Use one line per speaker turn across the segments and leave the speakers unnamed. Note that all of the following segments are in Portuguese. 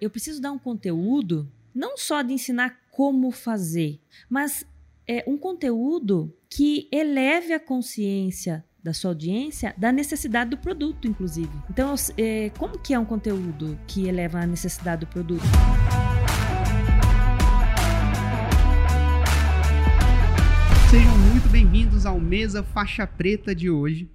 eu preciso dar um conteúdo não só de ensinar como fazer, mas é um conteúdo que eleve a consciência da sua audiência da necessidade do produto, inclusive. Então, é, como que é um conteúdo que eleva a necessidade do produto?
Sejam muito bem-vindos ao Mesa Faixa Preta de hoje.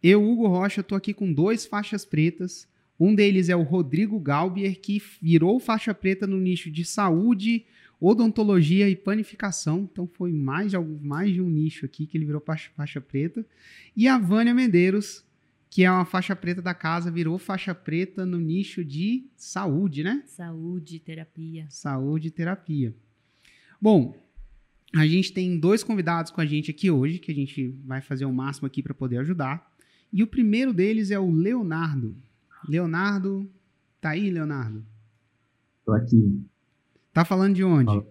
Eu, Hugo Rocha, estou aqui com dois faixas pretas. Um deles é o Rodrigo Galbier, que virou faixa preta no nicho de saúde, odontologia e panificação. Então foi mais de, mais de um nicho aqui que ele virou faixa, faixa preta. E a Vânia Medeiros, que é uma faixa preta da casa, virou faixa preta no nicho de saúde, né?
Saúde, terapia.
Saúde e terapia. Bom, a gente tem dois convidados com a gente aqui hoje, que a gente vai fazer o máximo aqui para poder ajudar. E o primeiro deles é o Leonardo. Leonardo, tá aí, Leonardo?
Tô aqui.
Tá falando de onde?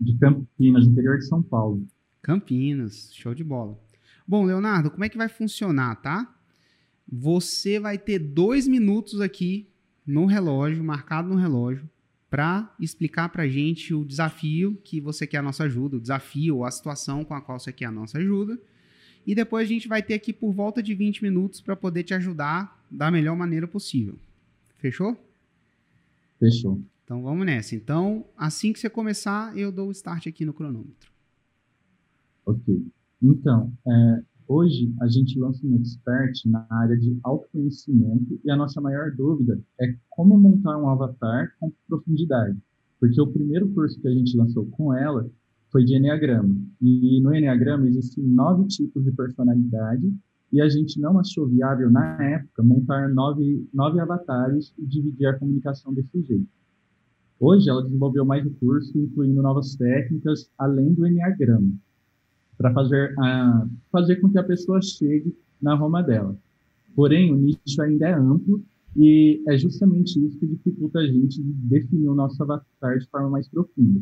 De Campinas, interior de São Paulo.
Campinas, show de bola. Bom, Leonardo, como é que vai funcionar, tá? Você vai ter dois minutos aqui no relógio, marcado no relógio, para explicar para gente o desafio que você quer a nossa ajuda, o desafio ou a situação com a qual você quer a nossa ajuda. E depois a gente vai ter aqui por volta de 20 minutos para poder te ajudar da melhor maneira possível. Fechou?
Fechou.
Então vamos nessa. Então, assim que você começar, eu dou o start aqui no cronômetro.
Ok. Então, é, hoje a gente lança um expert na área de autoconhecimento e a nossa maior dúvida é como montar um avatar com profundidade. Porque o primeiro curso que a gente lançou com ela foi de Enneagrama. E no Enneagrama existem nove tipos de personalidade e a gente não achou viável, na época, montar nove, nove avatares e dividir a comunicação desse jeito. Hoje, ela desenvolveu mais recursos, incluindo novas técnicas, além do Enneagrama, para fazer, uh, fazer com que a pessoa chegue na Roma dela. Porém, o nicho ainda é amplo e é justamente isso que dificulta a gente definir o nosso avatar de forma mais profunda.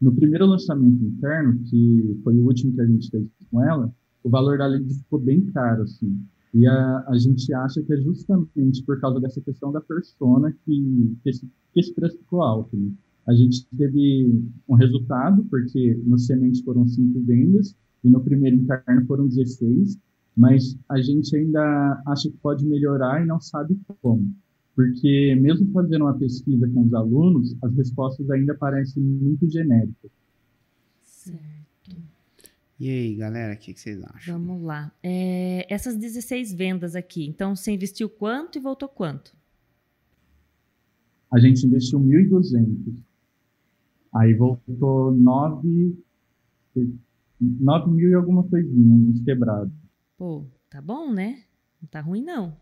No primeiro lançamento interno, que foi o último que a gente fez com ela, o valor da lead ficou bem caro, assim. E a, a gente acha que é justamente por causa dessa questão da persona que, que, esse, que esse preço ficou alto. Né? A gente teve um resultado, porque no semente foram cinco vendas e no primeiro interno foram 16, mas a gente ainda acha que pode melhorar e não sabe como. Porque mesmo fazendo uma pesquisa com os alunos, as respostas ainda parecem muito genéricas.
Certo.
E aí, galera, o que, que, vocês acham?
Vamos lá. É, essas 16 vendas aqui, então você investiu quanto e voltou quanto?
A gente investiu 1.200. Aí voltou 9, 9 mil e alguma coisinha, uns quebrados.
Pô, tá bom, né? Não tá ruim, não.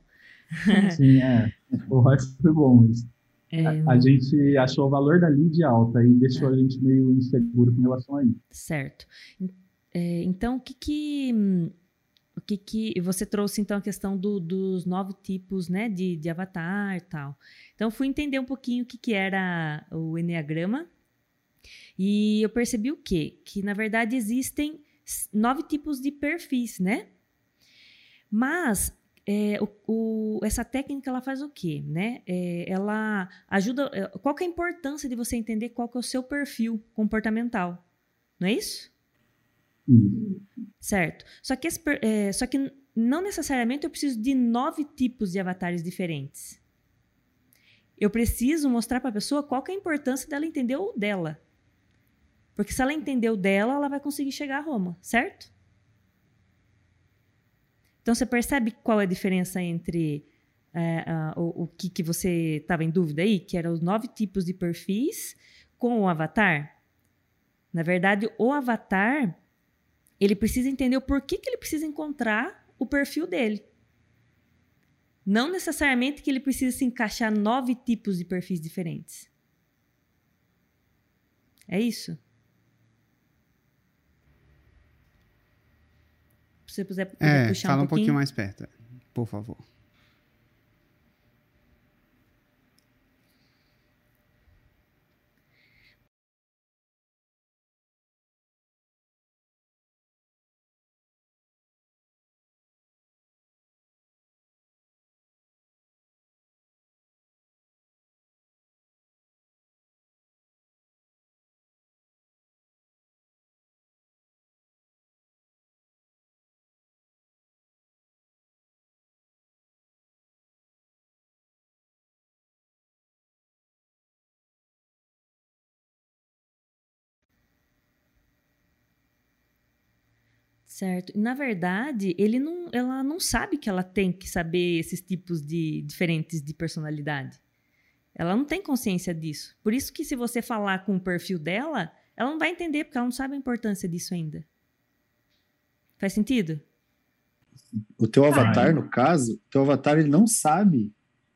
Sim, é. O resto foi bom isso. É, a, a, gente achou o valor da lead alta e deixou é. a gente meio inseguro com relação a isso.
Certo. É, então, o que que, o que que você trouxe então a questão do, dos nove tipos, né, de, de avatar e tal. Então, fui entender um pouquinho o que que era o enneagrama e eu percebi o quê? Que na verdade existem nove tipos de perfis, né? Mas é, o, o, essa técnica ela faz o quê, né? É, ela ajuda. É, qual é a importância de você entender qual é o seu perfil comportamental? Não é isso? Certo. Só que, esse, é, só que não necessariamente eu preciso de nove tipos de avatares diferentes. Eu preciso mostrar para a pessoa qual é a importância dela entender o dela. Porque se ela entender o dela, ela vai conseguir chegar a Roma, certo? Então você percebe qual é a diferença entre é, o, o, que, que você estava em dúvida aí, que eram os nove tipos de perfis com o avatar? Na verdade, o avatar ele precisa entender o porquê que ele precisa encontrar o perfil dele. Não necessariamente que ele precisa se encaixar nove tipos de perfis diferentes. É isso? Se você puder,
é,
puxar
fala
um pouquinho.
um pouquinho mais perto, por favor.
Certo. Na verdade, ele não, ela não sabe que ela tem que saber esses tipos de diferentes de personalidade. Ela não tem consciência disso. Por isso que se você falar com o perfil dela, ela não vai entender porque ela não sabe a importância disso ainda. Faz sentido?
O teu avatar, no caso, o teu avatar ele não sabe,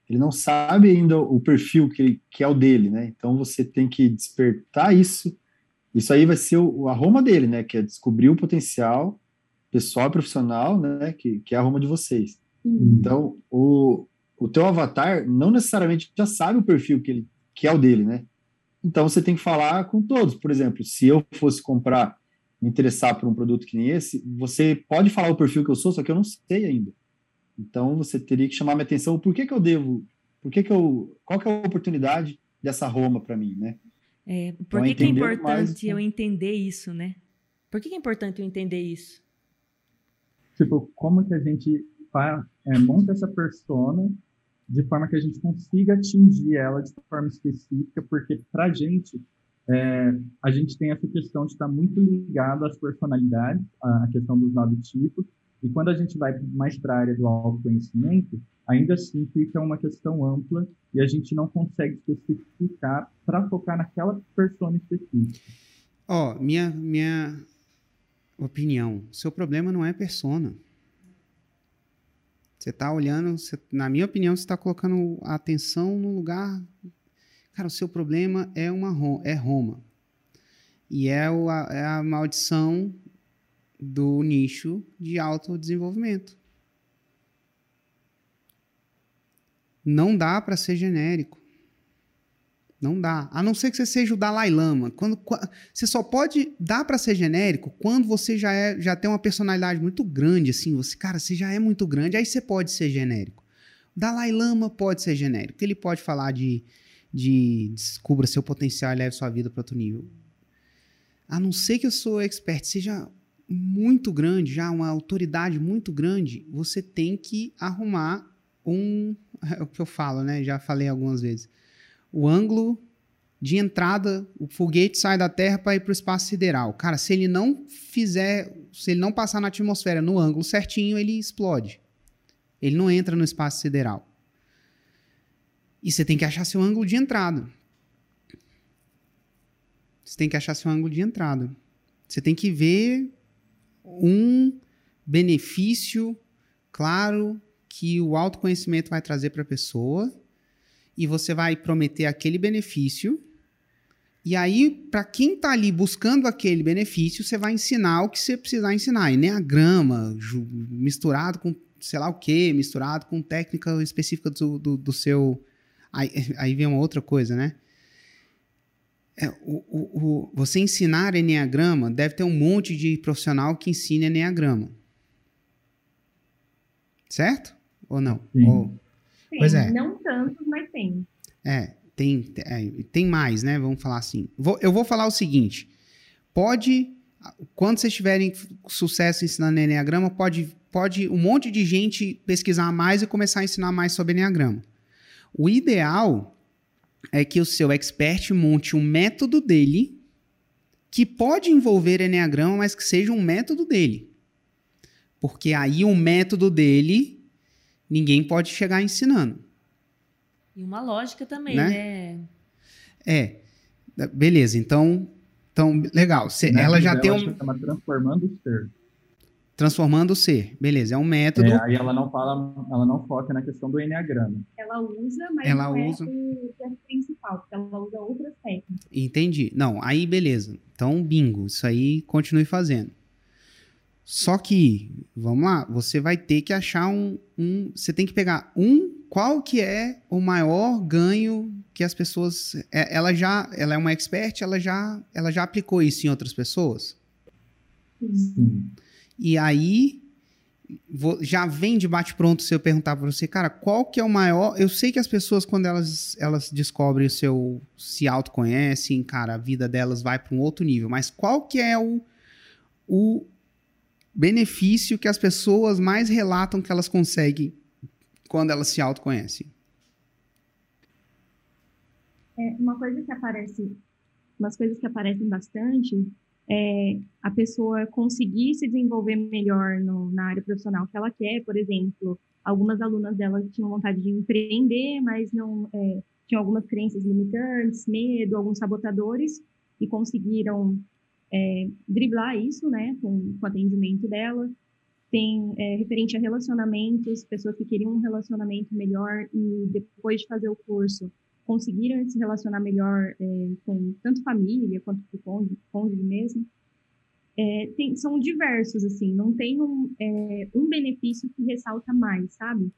ele não sabe ainda o perfil que, que é o dele, né? Então você tem que despertar isso. Isso aí vai ser o, a Roma dele, né? Que é descobrir o potencial pessoal e profissional, né? Que, que é a Roma de vocês. Uhum. Então, o, o teu avatar não necessariamente já sabe o perfil que, ele, que é o dele, né? Então você tem que falar com todos. Por exemplo, se eu fosse comprar, me interessar por um produto que nem esse, você pode falar o perfil que eu sou, só que eu não sei ainda. Então você teria que chamar minha atenção, por que, que eu devo, por que, que eu, qual que é a oportunidade dessa Roma para mim, né?
É, por que, que é importante mais... eu entender isso, né? Por que, que é importante eu entender isso?
Tipo, como que a gente faz, é, monta essa persona de forma que a gente consiga atingir ela de forma específica, porque para gente, é, a gente tem essa questão de estar muito ligado às personalidades, a, questão dos nove tipos, e quando a gente vai mais para a área do autoconhecimento, ainda assim fica uma questão ampla e a gente não consegue especificar para focar naquela persona específica.
Ó, oh, minha, minha opinião, seu problema não é persona. Você está olhando, você, na minha opinião, você está colocando a atenção no lugar. Cara, o seu problema é uma é Roma. E é, o, a, é a maldição do nicho de autodesenvolvimento. Não dá para ser genérico. Não dá. A não ser que você seja o Dalai Lama. Quando, você só pode dar para ser genérico quando você já, é, já tem uma personalidade muito grande, assim. Você, cara, você já é muito grande, aí você pode ser genérico. O Dalai Lama pode ser genérico. Ele pode falar de, de descubra seu potencial e leve sua vida para outro nível. A não ser que eu sou expert, seja muito grande, já uma autoridade muito grande, você tem que arrumar um. É o que eu falo, né? Já falei algumas vezes o ângulo de entrada, o foguete sai da Terra para ir para o espaço sideral. Cara, se ele não fizer, se ele não passar na atmosfera no ângulo certinho, ele explode. Ele não entra no espaço sideral. E você tem que achar seu ângulo de entrada. Você tem que achar seu ângulo de entrada. Você tem que ver um benefício claro que o autoconhecimento vai trazer para a pessoa e você vai prometer aquele benefício. E aí, para quem está ali buscando aquele benefício, você vai ensinar o que você precisar ensinar. Enneagrama, misturado com sei lá o que, misturado com técnica específica do, do, do seu. Aí, aí, vem uma outra coisa, né? É, o, o, o, você ensinar Enneagrama, deve ter um monte de profissional que ensina Enneagrama. Certo? Ou não? Ou,
tem, pois é. Não tantos, mas tem.
É, tem, é, tem mais, né? Vamos falar assim. Vou, eu vou falar o seguinte: pode, quando vocês tiverem sucesso ensinando Enneagrama, pode, pode um monte de gente pesquisar mais e começar a ensinar mais sobre Enneagrama. O ideal é que o seu expert monte um método dele que pode envolver Enneagrama, mas que seja um método dele. Porque aí o método dele ninguém pode chegar ensinando.
E uma lógica também, né? né?
É. Beleza, então, então legal. Cê, ela já tem um.
Chama transformando o ser.
Transformando o ser, beleza, é um método. É,
aí ela não fala, ela não foca na questão do enneagrama.
Ela usa, mas ela não é usa... é o principal, porque ela usa outras técnicas.
Entendi. Não, aí beleza. Então, bingo, isso aí continue fazendo. Só que, vamos lá, você vai ter que achar um, um, Você tem que pegar um. Qual que é o maior ganho que as pessoas. É, ela já. Ela é uma expert, ela já, ela já aplicou isso em outras pessoas?
Sim.
E aí. Vou, já vem de bate-pronto se eu perguntar para você, cara, qual que é o maior. Eu sei que as pessoas, quando elas, elas descobrem o seu. se autoconhecem, cara, a vida delas vai para um outro nível, mas qual que é o, o benefício que as pessoas mais relatam que elas conseguem quando elas se autoconhecem?
É, uma coisa que aparece, umas coisas que aparecem bastante é, a pessoa conseguir se desenvolver melhor no, na área profissional que ela quer, por exemplo, algumas alunas dela tinham vontade de empreender, mas não é, tinham algumas crenças limitantes, medo, alguns sabotadores, e conseguiram é, driblar isso, né, com, com o atendimento dela. Tem é, referente a relacionamentos, pessoas que queriam um relacionamento melhor e depois de fazer o curso conseguiram se relacionar melhor é, com tanto família quanto com o cônjuge, mesmo. É, tem, são diversos, assim, não tem um, é, um benefício que ressalta mais, sabe?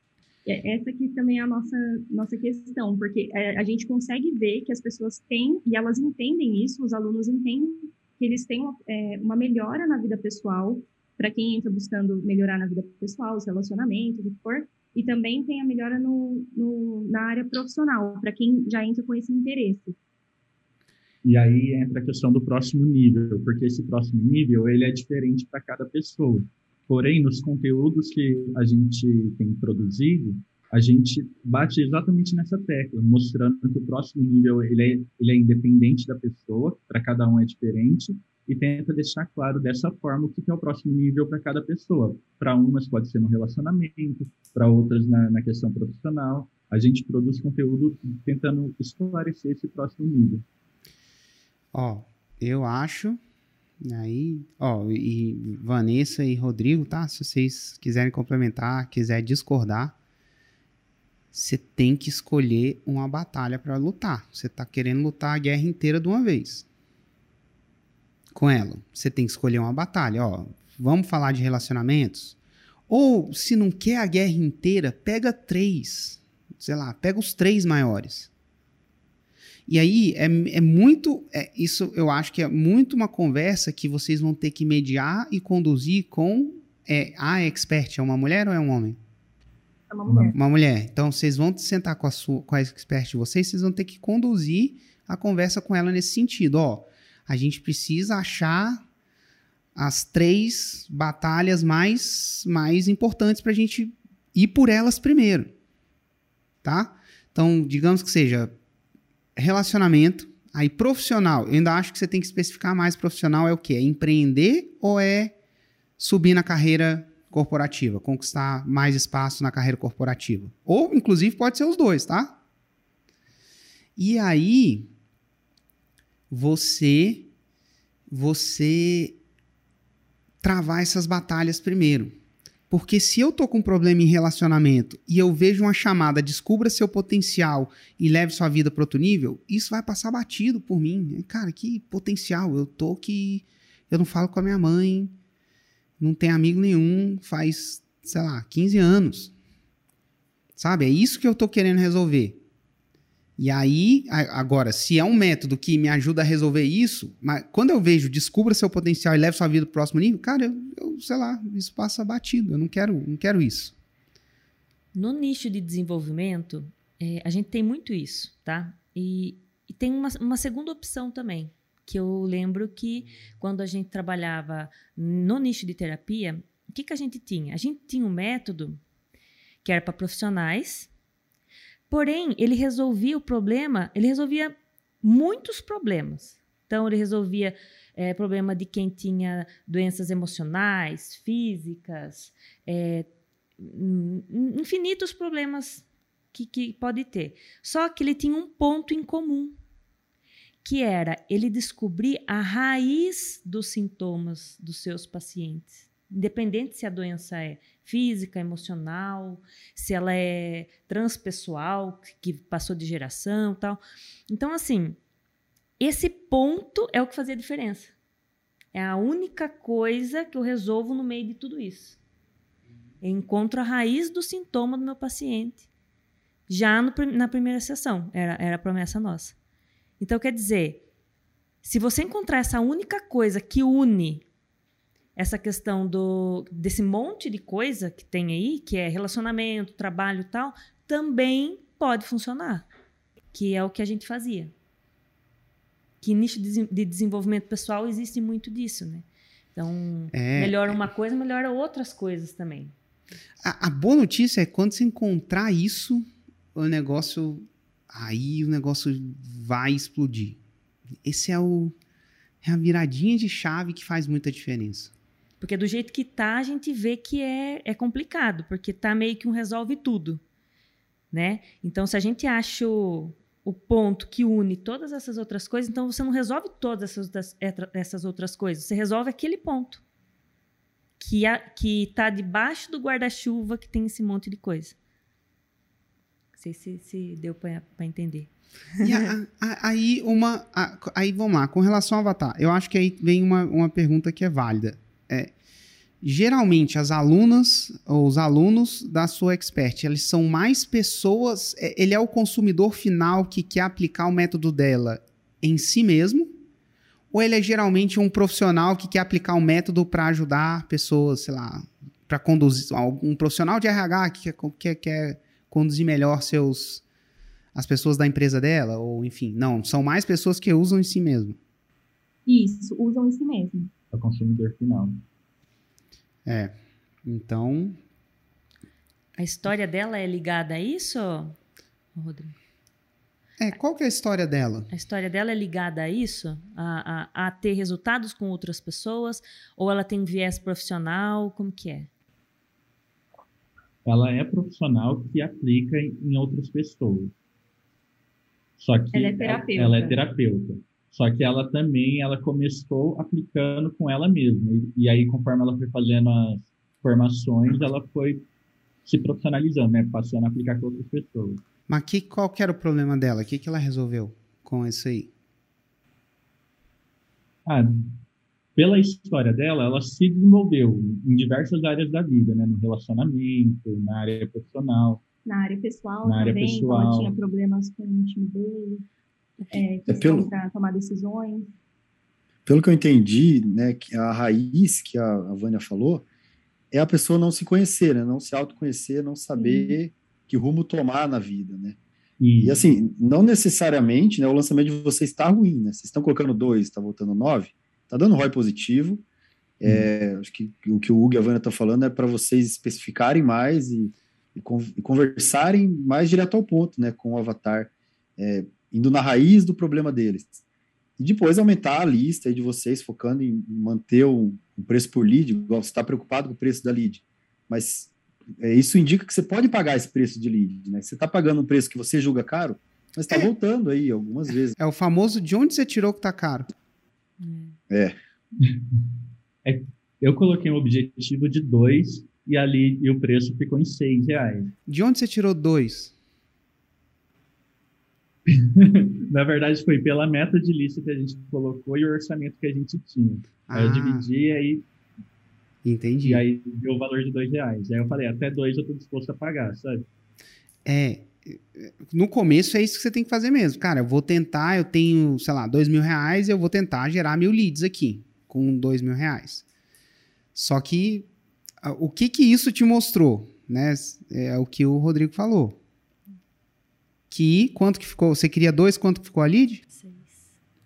É, essa aqui também é a nossa, nossa questão, porque é, a gente consegue ver que as pessoas têm, e elas entendem isso, os alunos entendem que eles uma, é, uma melhora na vida pessoal, para quem entra buscando melhorar na vida pessoal, os relacionamentos, o que for, e também tem a melhora no, no na área profissional, para quem já entra com esse interesse.
E aí entra a questão do próximo nível, porque esse próximo nível ele é diferente para cada pessoa. Porém, nos conteúdos que a gente tem produzido, a gente bate exatamente nessa tecla, mostrando que o próximo nível ele é, ele é independente da pessoa, para cada um é diferente, e tenta deixar claro dessa forma o que é o próximo nível para cada pessoa. Para umas pode ser no relacionamento, para outras na, na, questão profissional. A gente produz conteúdo tentando esclarecer esse próximo nível.
Ó, eu acho aí, ó, e Vanessa e Rodrigo, tá? Se vocês quiserem complementar, quiser discordar, você tem que escolher uma batalha para lutar. Você tá querendo lutar a guerra inteira de uma vez com ela. Você tem que escolher uma batalha, ó. Vamos falar de relacionamentos? Ou, se não quer a guerra inteira, pega três. Sei lá, pega os três maiores. E aí é, é muito. É, isso eu acho que é muito uma conversa que vocês vão ter que mediar e conduzir com é, a expert. É uma mulher ou é um homem?
Uma mulher.
Uma mulher. Então vocês vão sentar com a, sua, com a expert de vocês, vocês vão ter que conduzir a conversa com ela nesse sentido. Ó, a gente precisa achar as três batalhas mais, mais importantes para a gente ir por elas primeiro, tá? Então, digamos que seja relacionamento, aí profissional. Eu ainda acho que você tem que especificar mais profissional é o que? É empreender ou é subir na carreira corporativa, conquistar mais espaço na carreira corporativa? Ou, inclusive, pode ser os dois, tá? E aí, você você travar essas batalhas primeiro. Porque se eu tô com um problema em relacionamento e eu vejo uma chamada, descubra seu potencial e leve sua vida para outro nível, isso vai passar batido por mim. Cara, que potencial. Eu tô que eu não falo com a minha mãe, não tenho amigo nenhum, faz, sei lá, 15 anos. Sabe? É isso que eu tô querendo resolver. E aí, agora, se é um método que me ajuda a resolver isso, mas quando eu vejo, descubra seu potencial e leve sua vida para o próximo nível, cara, eu, eu, sei lá, isso passa batido. Eu não quero, não quero isso.
No nicho de desenvolvimento, é, a gente tem muito isso, tá? E, e tem uma, uma segunda opção também, que eu lembro que quando a gente trabalhava no nicho de terapia, o que, que a gente tinha? A gente tinha um método que era para profissionais Porém, ele resolvia o problema, ele resolvia muitos problemas. Então, ele resolvia é, problema de quem tinha doenças emocionais, físicas, é, infinitos problemas que, que pode ter. Só que ele tinha um ponto em comum, que era ele descobrir a raiz dos sintomas dos seus pacientes independente se a doença é física, emocional, se ela é transpessoal, que passou de geração, tal. Então, assim, esse ponto é o que fazia a diferença. É a única coisa que eu resolvo no meio de tudo isso. Eu encontro a raiz do sintoma do meu paciente já no, na primeira sessão. Era, era a promessa nossa. Então, quer dizer, se você encontrar essa única coisa que une essa questão do desse monte de coisa que tem aí, que é relacionamento, trabalho e tal, também pode funcionar, que é o que a gente fazia. Que nicho de desenvolvimento pessoal existe muito disso, né? Então, é, melhora uma coisa, melhora outras coisas também.
A, a boa notícia é quando você encontrar isso, o negócio aí o negócio vai explodir. Esse é o É a viradinha de chave que faz muita diferença.
Porque do jeito que tá, a gente vê que é, é complicado, porque tá meio que um resolve tudo, né? Então, se a gente acha o, o ponto que une todas essas outras coisas, então você não resolve todas essas, outras- essas outras coisas, você resolve aquele ponto que a, que tá debaixo do guarda-chuva que tem esse monte de coisa. Sei se, se deu para entender.
E a- a- aí, uma. a- aí vamos lá, com relação ao Avatar, eu acho que aí vem uma, uma pergunta que é válida. É, geralmente, as alunas ou os alunos da sua expert, eles são mais pessoas. é, Ele é o consumidor final que quer aplicar o método dela em si mesmo? Ou ele é geralmente um profissional que quer aplicar o método para ajudar pessoas, sei lá, para conduzir. Um profissional de RH que quer, quer, quer conduzir melhor seus as pessoas da empresa dela, ou enfim, não, são mais pessoas que usam em si mesmo.
Isso, usam em si mesmo.
É o consumidor final.
É. Então,
A história dela é ligada a isso, Rodrigo?
é, qual que é a história dela?
A história dela é ligada a isso? A, a, a ter resultados com outras pessoas? Ou ela tem um viés profissional? Como que é?
Ela é profissional que aplica em, em outras pessoas. Só que
Ela é terapeuta.
Ela é terapeuta. Só que ela também, ela começou aplicando com ela mesma. E, e aí, conforme ela foi fazendo as formações, ela foi se profissionalizando, né? Passando a aplicar com outras pessoas.
Mas que, qual que era o problema dela? O que, que ela resolveu com isso aí?
Ah, pela história dela, ela se desenvolveu em diversas áreas da vida, né? No relacionamento, na área profissional.
Na área pessoal
Na área
também,
pessoal.
ela tinha problemas com timidez, é, questão
pelo-
para tomar decisões.
Pelo que eu entendi, né, que a raiz que a, a Vânia falou é a pessoa não se conhecer, né? Não se autoconhecer, não saber que rumo tomar na vida, né?
E,
E assim, não necessariamente, né, o lançamento de vocês está ruim, né? Vocês estão colocando dois, está voltando nove, tá dando ROI positivo. É, acho que o que o Hugo e a Vânia estão falando é para vocês especificarem mais e, e con- e conversarem mais direto ao ponto, né, com o avatar, é, indo na raiz do problema deles. E depois aumentar a lista aí de vocês, focando em manter o, o preço por lead, igual você está preocupado com o preço da lead. Mas é, isso indica que você pode pagar esse preço de lead, né? Você está pagando um preço que você julga caro, mas está
É.
voltando aí algumas vezes.
É o famoso de onde você tirou que tá caro.
eu coloquei um objetivo de dois e ali e o preço ficou em seis reais.
De onde você tirou dois?
Na verdade, foi pela meta de lista que a gente colocou e o orçamento que a gente tinha. Aí eu
Ah,
dividi e aí,
entendi.
e aí deu o valor de dois reais. Aí eu falei, até dois eu tô disposto a pagar, sabe?
É. No começo é isso que você tem que fazer mesmo. Cara, eu vou tentar, eu tenho, sei lá, dois mil reais, eu vou tentar gerar mil leads aqui, com dois mil reais. Só que o que que isso te mostrou, né? É o que o Rodrigo falou. Que quanto que ficou? Você queria dois, quanto que ficou a lead?
Seis.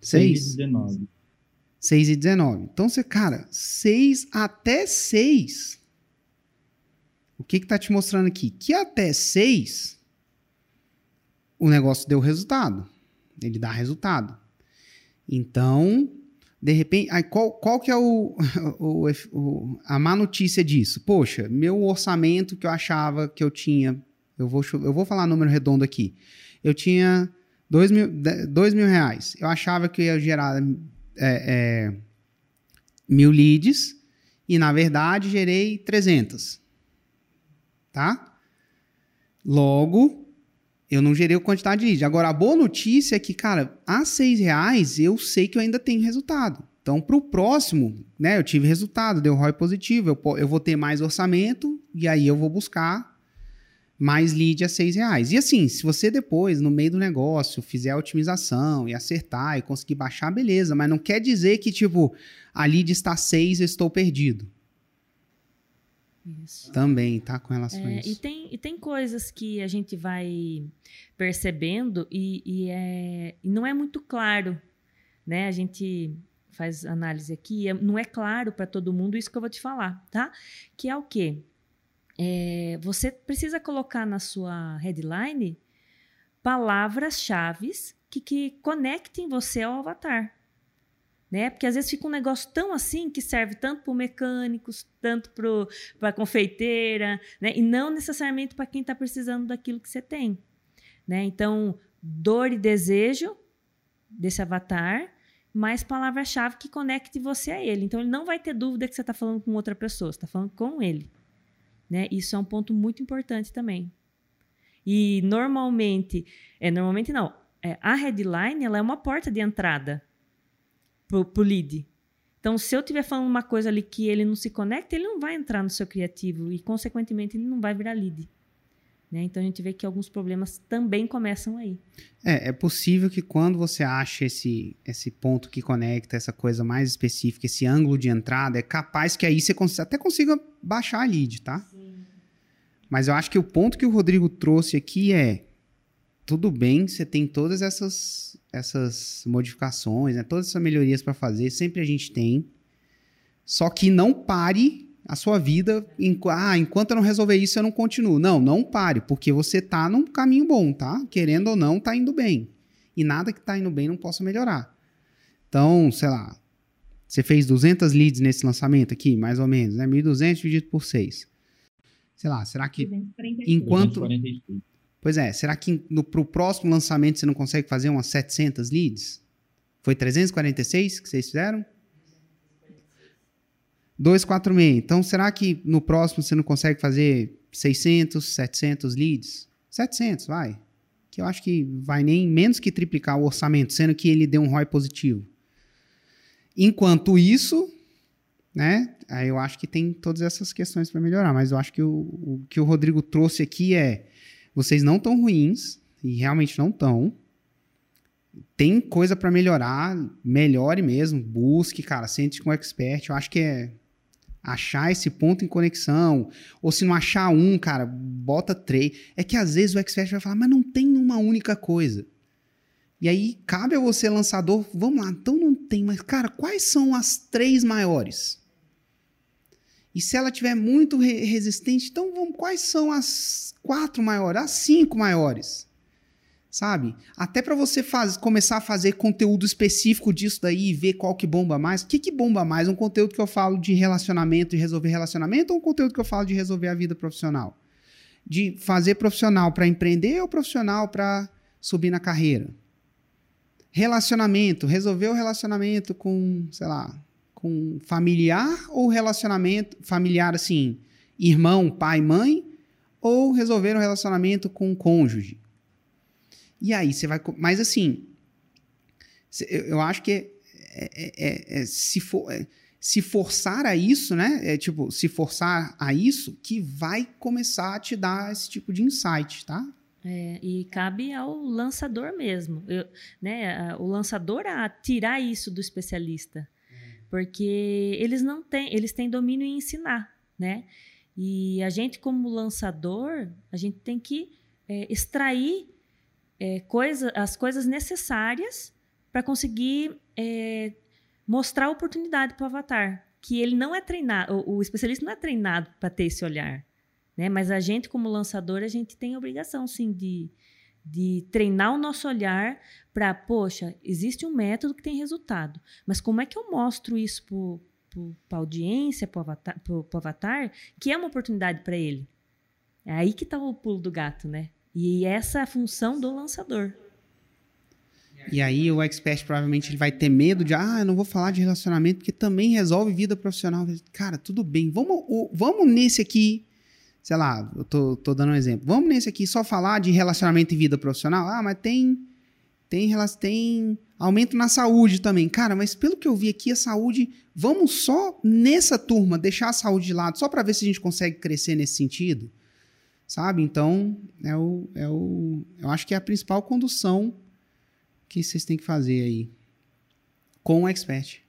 Seis.
19.
6 e 19. Então você, cara, 6 até 6. O que que tá te mostrando aqui? Que até 6 o negócio deu resultado. Ele dá resultado. Então, de repente, aí qual, qual que é o, o- o- a má notícia disso? Poxa, meu orçamento que eu achava que eu tinha, eu vou, eu vou falar número redondo aqui. Eu tinha 2 mil, dois mil reais. Eu achava que eu ia gerar é, é, mil leads e, na verdade, gerei 300. Tá? Logo, eu não gerei a quantidade de leads. Agora, a boa notícia é que, cara, a seis reais eu sei que eu ainda tenho resultado. Então, para o próximo, né, eu tive resultado, deu ROI positivo, eu, eu vou ter mais orçamento e aí eu vou buscar mais lead a seis reais. E assim, se você depois, no meio do negócio, fizer a otimização e acertar e conseguir baixar, beleza. Mas não quer dizer que, tipo, a lead está seis, eu estou perdido.
Isso.
Também, tá? Com relação a
É,
isso.
e, tem, e tem coisas que a gente vai percebendo e, e é, e não é muito claro, né? A gente faz análise aqui, é- não é claro para todo mundo isso que eu vou te falar, tá? Que é o quê? É, você precisa colocar na sua headline palavras-chave que, que conectem você ao avatar. Né? Porque às vezes fica um negócio tão assim que serve tanto para mecânicos, tanto para a confeiteira, né? E não necessariamente para quem está precisando daquilo que você tem, né? Então, dor e desejo desse avatar, mais palavra-chave que conecte você a ele. Então, ele não vai ter dúvida que você está falando com outra pessoa, você está falando com ele, né? Isso é um ponto muito importante também. E normalmente, é normalmente não, é, a headline ela é uma porta de entrada pro, pro lead. Então, se eu estiver falando uma coisa ali que ele não se conecta, ele não vai entrar no seu criativo e, consequentemente, ele não vai virar lead. Né? Então, a gente vê que alguns problemas também começam aí.
É, é possível que quando você acha esse, esse ponto que conecta, essa coisa mais específica, esse ângulo de entrada, é capaz que aí você até consiga baixar a lead, tá? Sim. Mas eu acho que o ponto que o Rodrigo trouxe aqui é tudo bem, você tem todas essas, essas modificações, né? todas essas melhorias para fazer, sempre a gente tem. Só que não pare a sua vida, em, ah, enquanto eu não resolver isso, eu não continuo. Não, não pare, porque você tá num caminho bom, tá? Querendo ou não, tá indo bem. E nada que tá indo bem não possa melhorar. Então, sei lá, você fez 200 leads nesse lançamento aqui, mais ou menos, né? 1.200 dividido por 6. Sei lá, será que 246. enquanto... 246. Pois é, será que no, pro próximo lançamento você não consegue fazer umas 700 leads? Foi 346 que vocês fizeram? 246. Então, será que no próximo você não consegue fazer 600, 700 leads? 700, vai. Que eu acho que vai nem menos que triplicar o orçamento, sendo que ele deu um ROI positivo. Enquanto isso, né? Aí eu acho que tem todas essas questões para melhorar, mas eu acho que o, o que o Rodrigo trouxe aqui é vocês não estão ruins, e realmente não estão. Tem coisa para melhorar, melhore mesmo, busque, cara, sente com o expert. Eu acho que é achar esse ponto em conexão. Ou se não achar um, cara, bota três. É que às vezes o expert vai falar, mas não tem uma única coisa. E aí cabe a você, lançador, vamos lá, então não tem, mas cara, quais são as três maiores? E se ela tiver muito re resistente, então vamos, quais são as quatro maiores, as cinco maiores? Sabe? Até para você faz, começar a fazer conteúdo específico disso daí e ver qual que bomba mais. O que, que bomba mais? Um conteúdo que eu falo de relacionamento e resolver relacionamento ou um conteúdo que eu falo de resolver a vida profissional? De fazer profissional para empreender ou profissional para subir na carreira? Relacionamento, resolver o relacionamento com, sei lá, com familiar ou relacionamento familiar assim, irmão, pai, mãe, ou resolver um relacionamento com cônjuge. E aí você vai. Mas assim, eu acho que é, é, é, é se, for, é, se forçar a isso, né? É tipo, se forçar a isso, que vai começar a te dar esse tipo de insight, tá?
É, e cabe ao lançador mesmo, eu, né? O lançador a tirar isso do especialista porque eles não têm, eles têm domínio em ensinar, né? E a gente como lançador, a gente tem que é, extrair é, coisa, as coisas necessárias para conseguir é, mostrar a oportunidade para o avatar, que ele não é treinado, o, o especialista não é treinado para ter esse olhar, né? Mas a gente como lançador, a gente tem a obrigação, sim, de de treinar o nosso olhar para, poxa, existe um método que tem resultado, mas como é que eu mostro isso para a audiência, para o avatar, avatar, que é uma oportunidade para ele? É aí que está o pulo do gato, né? E essa é a função do lançador.
E aí o expert provavelmente ele vai ter medo de, ah, eu não vou falar de relacionamento porque também resolve vida profissional. Cara, tudo bem, vamos, vamos nesse aqui sei lá, eu tô, tô dando um exemplo. Vamos nesse aqui só falar de relacionamento e vida profissional? Ah, mas tem tem tem aumento na saúde também. Cara, mas pelo que eu vi aqui, a saúde, vamos só nessa turma deixar a saúde de lado, só para ver se a gente consegue crescer nesse sentido. Sabe? Então, é o, é o eu acho que é a principal condução que vocês têm que fazer aí com o expert.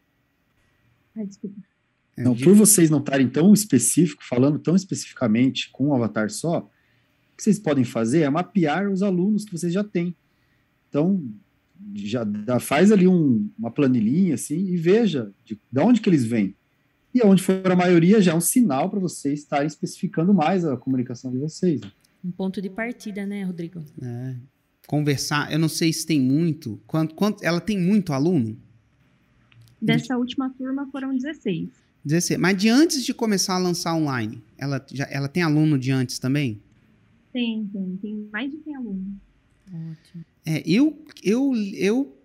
Ah, desculpa.
É, não, por vocês não estarem tão específico, falando tão especificamente com um avatar só, o que vocês podem fazer é mapear os alunos que vocês já têm. Então, já faz ali um, uma planilhinha assim e veja de, de onde que eles vêm. E onde for a maioria já é um sinal para vocês estarem especificando mais a comunicação de vocês.
Um ponto de partida, né, Rodrigo?
É. Conversar, eu não sei se tem muito. Quanto, quanto, ela tem muito aluno?
Dessa última turma foram 16.
16. Mas de antes de começar a lançar online, ela, já, ela tem aluno de antes também?
Tem, tem. Tem mais de 100 alunos.
Ótimo.
É, eu, eu, eu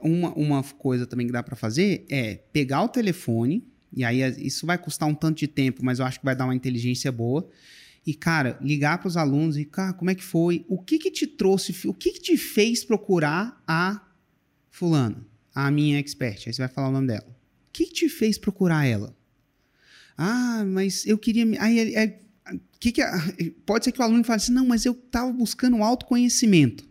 uma, uma coisa também que dá para fazer é pegar o telefone, e aí isso vai custar um tanto de tempo, mas eu acho que vai dar uma inteligência boa. E, cara, ligar para os alunos e, cara, como é que foi? O que que te trouxe, o que que te fez procurar a fulana, a minha expert? Aí você vai falar o nome dela. O que que te fez procurar ela? Ah, mas eu queria... Aí, é, que que, pode ser que o aluno fale assim, não, mas eu estava buscando autoconhecimento.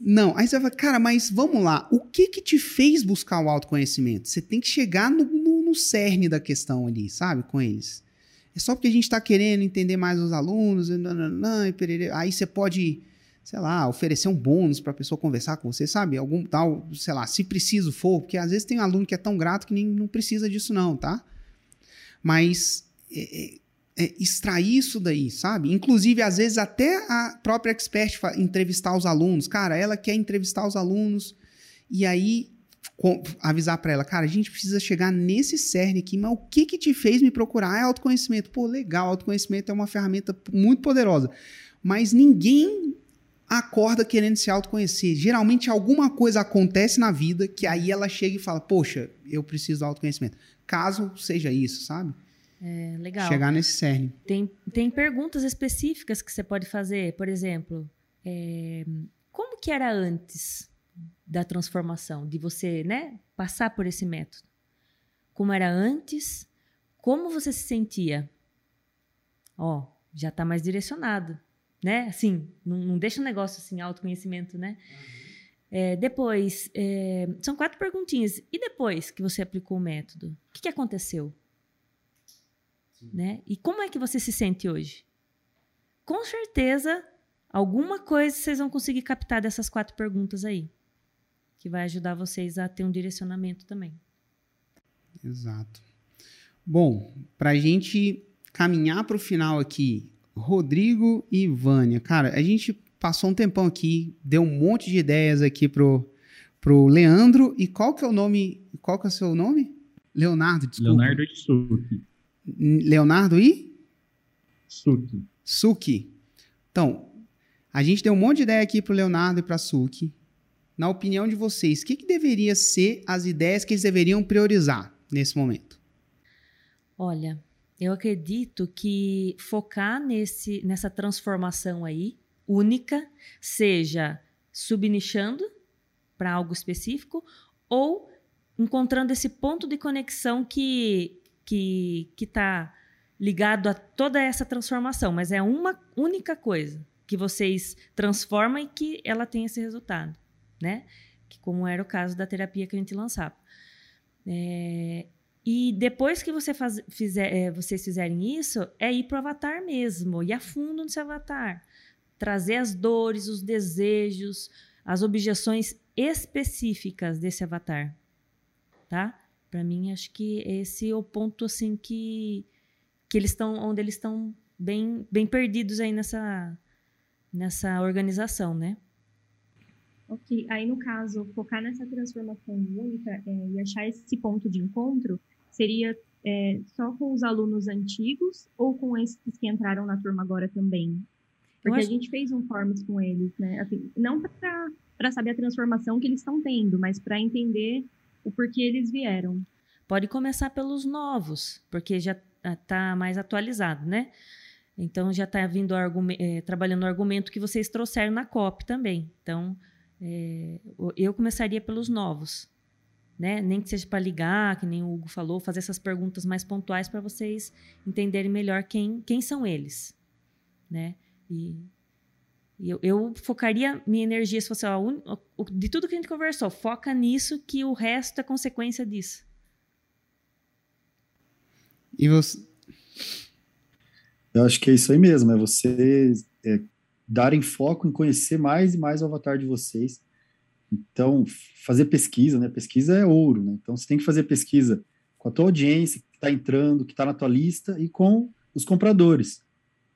Não, aí você vai, cara, mas vamos lá, o que que te fez buscar o autoconhecimento? Você tem que chegar no, no, no cerne da questão ali, sabe, com eles. É só porque a gente está querendo entender mais os alunos, nananã, aí você pode, sei lá, oferecer um bônus para a pessoa conversar com você, sabe? Algum tal, sei lá, se preciso for, porque às vezes tem um aluno que é tão grato que nem não precisa disso não, tá? Mas é, é, extrair isso daí, sabe? Inclusive, às vezes, até a própria expert entrevistar os alunos. Cara, ela quer entrevistar os alunos e aí avisar para ela, cara, a gente precisa chegar nesse cerne aqui, mas o que que te fez me procurar? É autoconhecimento. Pô, legal, autoconhecimento é uma ferramenta muito poderosa. Mas ninguém acorda querendo se autoconhecer. Geralmente alguma coisa acontece na vida que aí ela chega e fala, poxa, eu preciso do autoconhecimento. Caso seja isso, sabe?
É, legal.
Chegar nesse cerne.
Tem, tem perguntas específicas que você pode fazer. Por exemplo, é, como que era antes da transformação? De você né, passar por esse método? Como era antes? Como você se sentia? Ó, já está mais direcionado, né? Assim, não, não deixa um negócio assim, autoconhecimento, né? É, depois, é, são quatro perguntinhas. E depois que você aplicou o método, o que, que aconteceu? Né? E como é que você se sente hoje? Com certeza, alguma coisa vocês vão conseguir captar dessas quatro perguntas aí, que vai ajudar vocês a ter um direcionamento também.
Exato. Bom, para a gente caminhar para o final aqui, Rodrigo e Vânia, cara, a gente passou um tempão aqui, deu um monte de ideias aqui pro, pro Leandro. E qual que é o nome? Qual que é o seu nome? Leonardo, desculpa.
Leonardo Itsuki.
Leonardo e?
Suki.
Suki. Então, a gente deu um monte de ideia aqui para o Leonardo e para a Suki. Na opinião de vocês, o que, que deveria ser as ideias que eles deveriam priorizar nesse momento?
Olha, eu acredito que focar nesse, nessa transformação aí, única, seja subnichando para algo específico ou encontrando esse ponto de conexão que que está ligado a toda essa transformação, mas é uma única coisa que vocês transformam e que ela tem esse resultado, né? Que como era o caso da terapia que a gente lançava. É, e depois que você faz, fizer, é, vocês fizerem isso, é ir para o avatar mesmo, ir a fundo no seu avatar. Trazer as dores, os desejos, as objeções específicas desse avatar. Tá? Para mim, acho que esse é o ponto assim que que eles estão onde eles estão bem bem perdidos aí nessa nessa organização, né?
Ok, aí no caso, focar nessa transformação única é, e achar esse ponto de encontro seria é, só com os alunos antigos ou com esses que entraram na turma agora também? Porque acho... a gente fez um forms com eles, né? Assim, não para saber a transformação que eles estão tendo, mas para entender o porquê eles vieram.
Pode começar pelos novos, porque já está mais atualizado, né? Então já está vindo é, trabalhando o argumento que vocês trouxeram na COP também. Então é, eu começaria pelos novos, né? Nem que seja para ligar, que nem o Hugo falou, fazer essas perguntas mais pontuais para vocês entenderem melhor quem, quem são eles, né? E eu, eu, focaria minha energia, se fosse ó, un... de tudo que a gente conversou, foca nisso que o resto é consequência disso.
E você?
Eu acho que é isso aí mesmo, é você é, darem foco em conhecer mais e mais o avatar de vocês. Então, fazer pesquisa, né? Pesquisa é ouro, né? Então, você tem que fazer pesquisa com a tua audiência que está entrando, que está na tua lista e com os compradores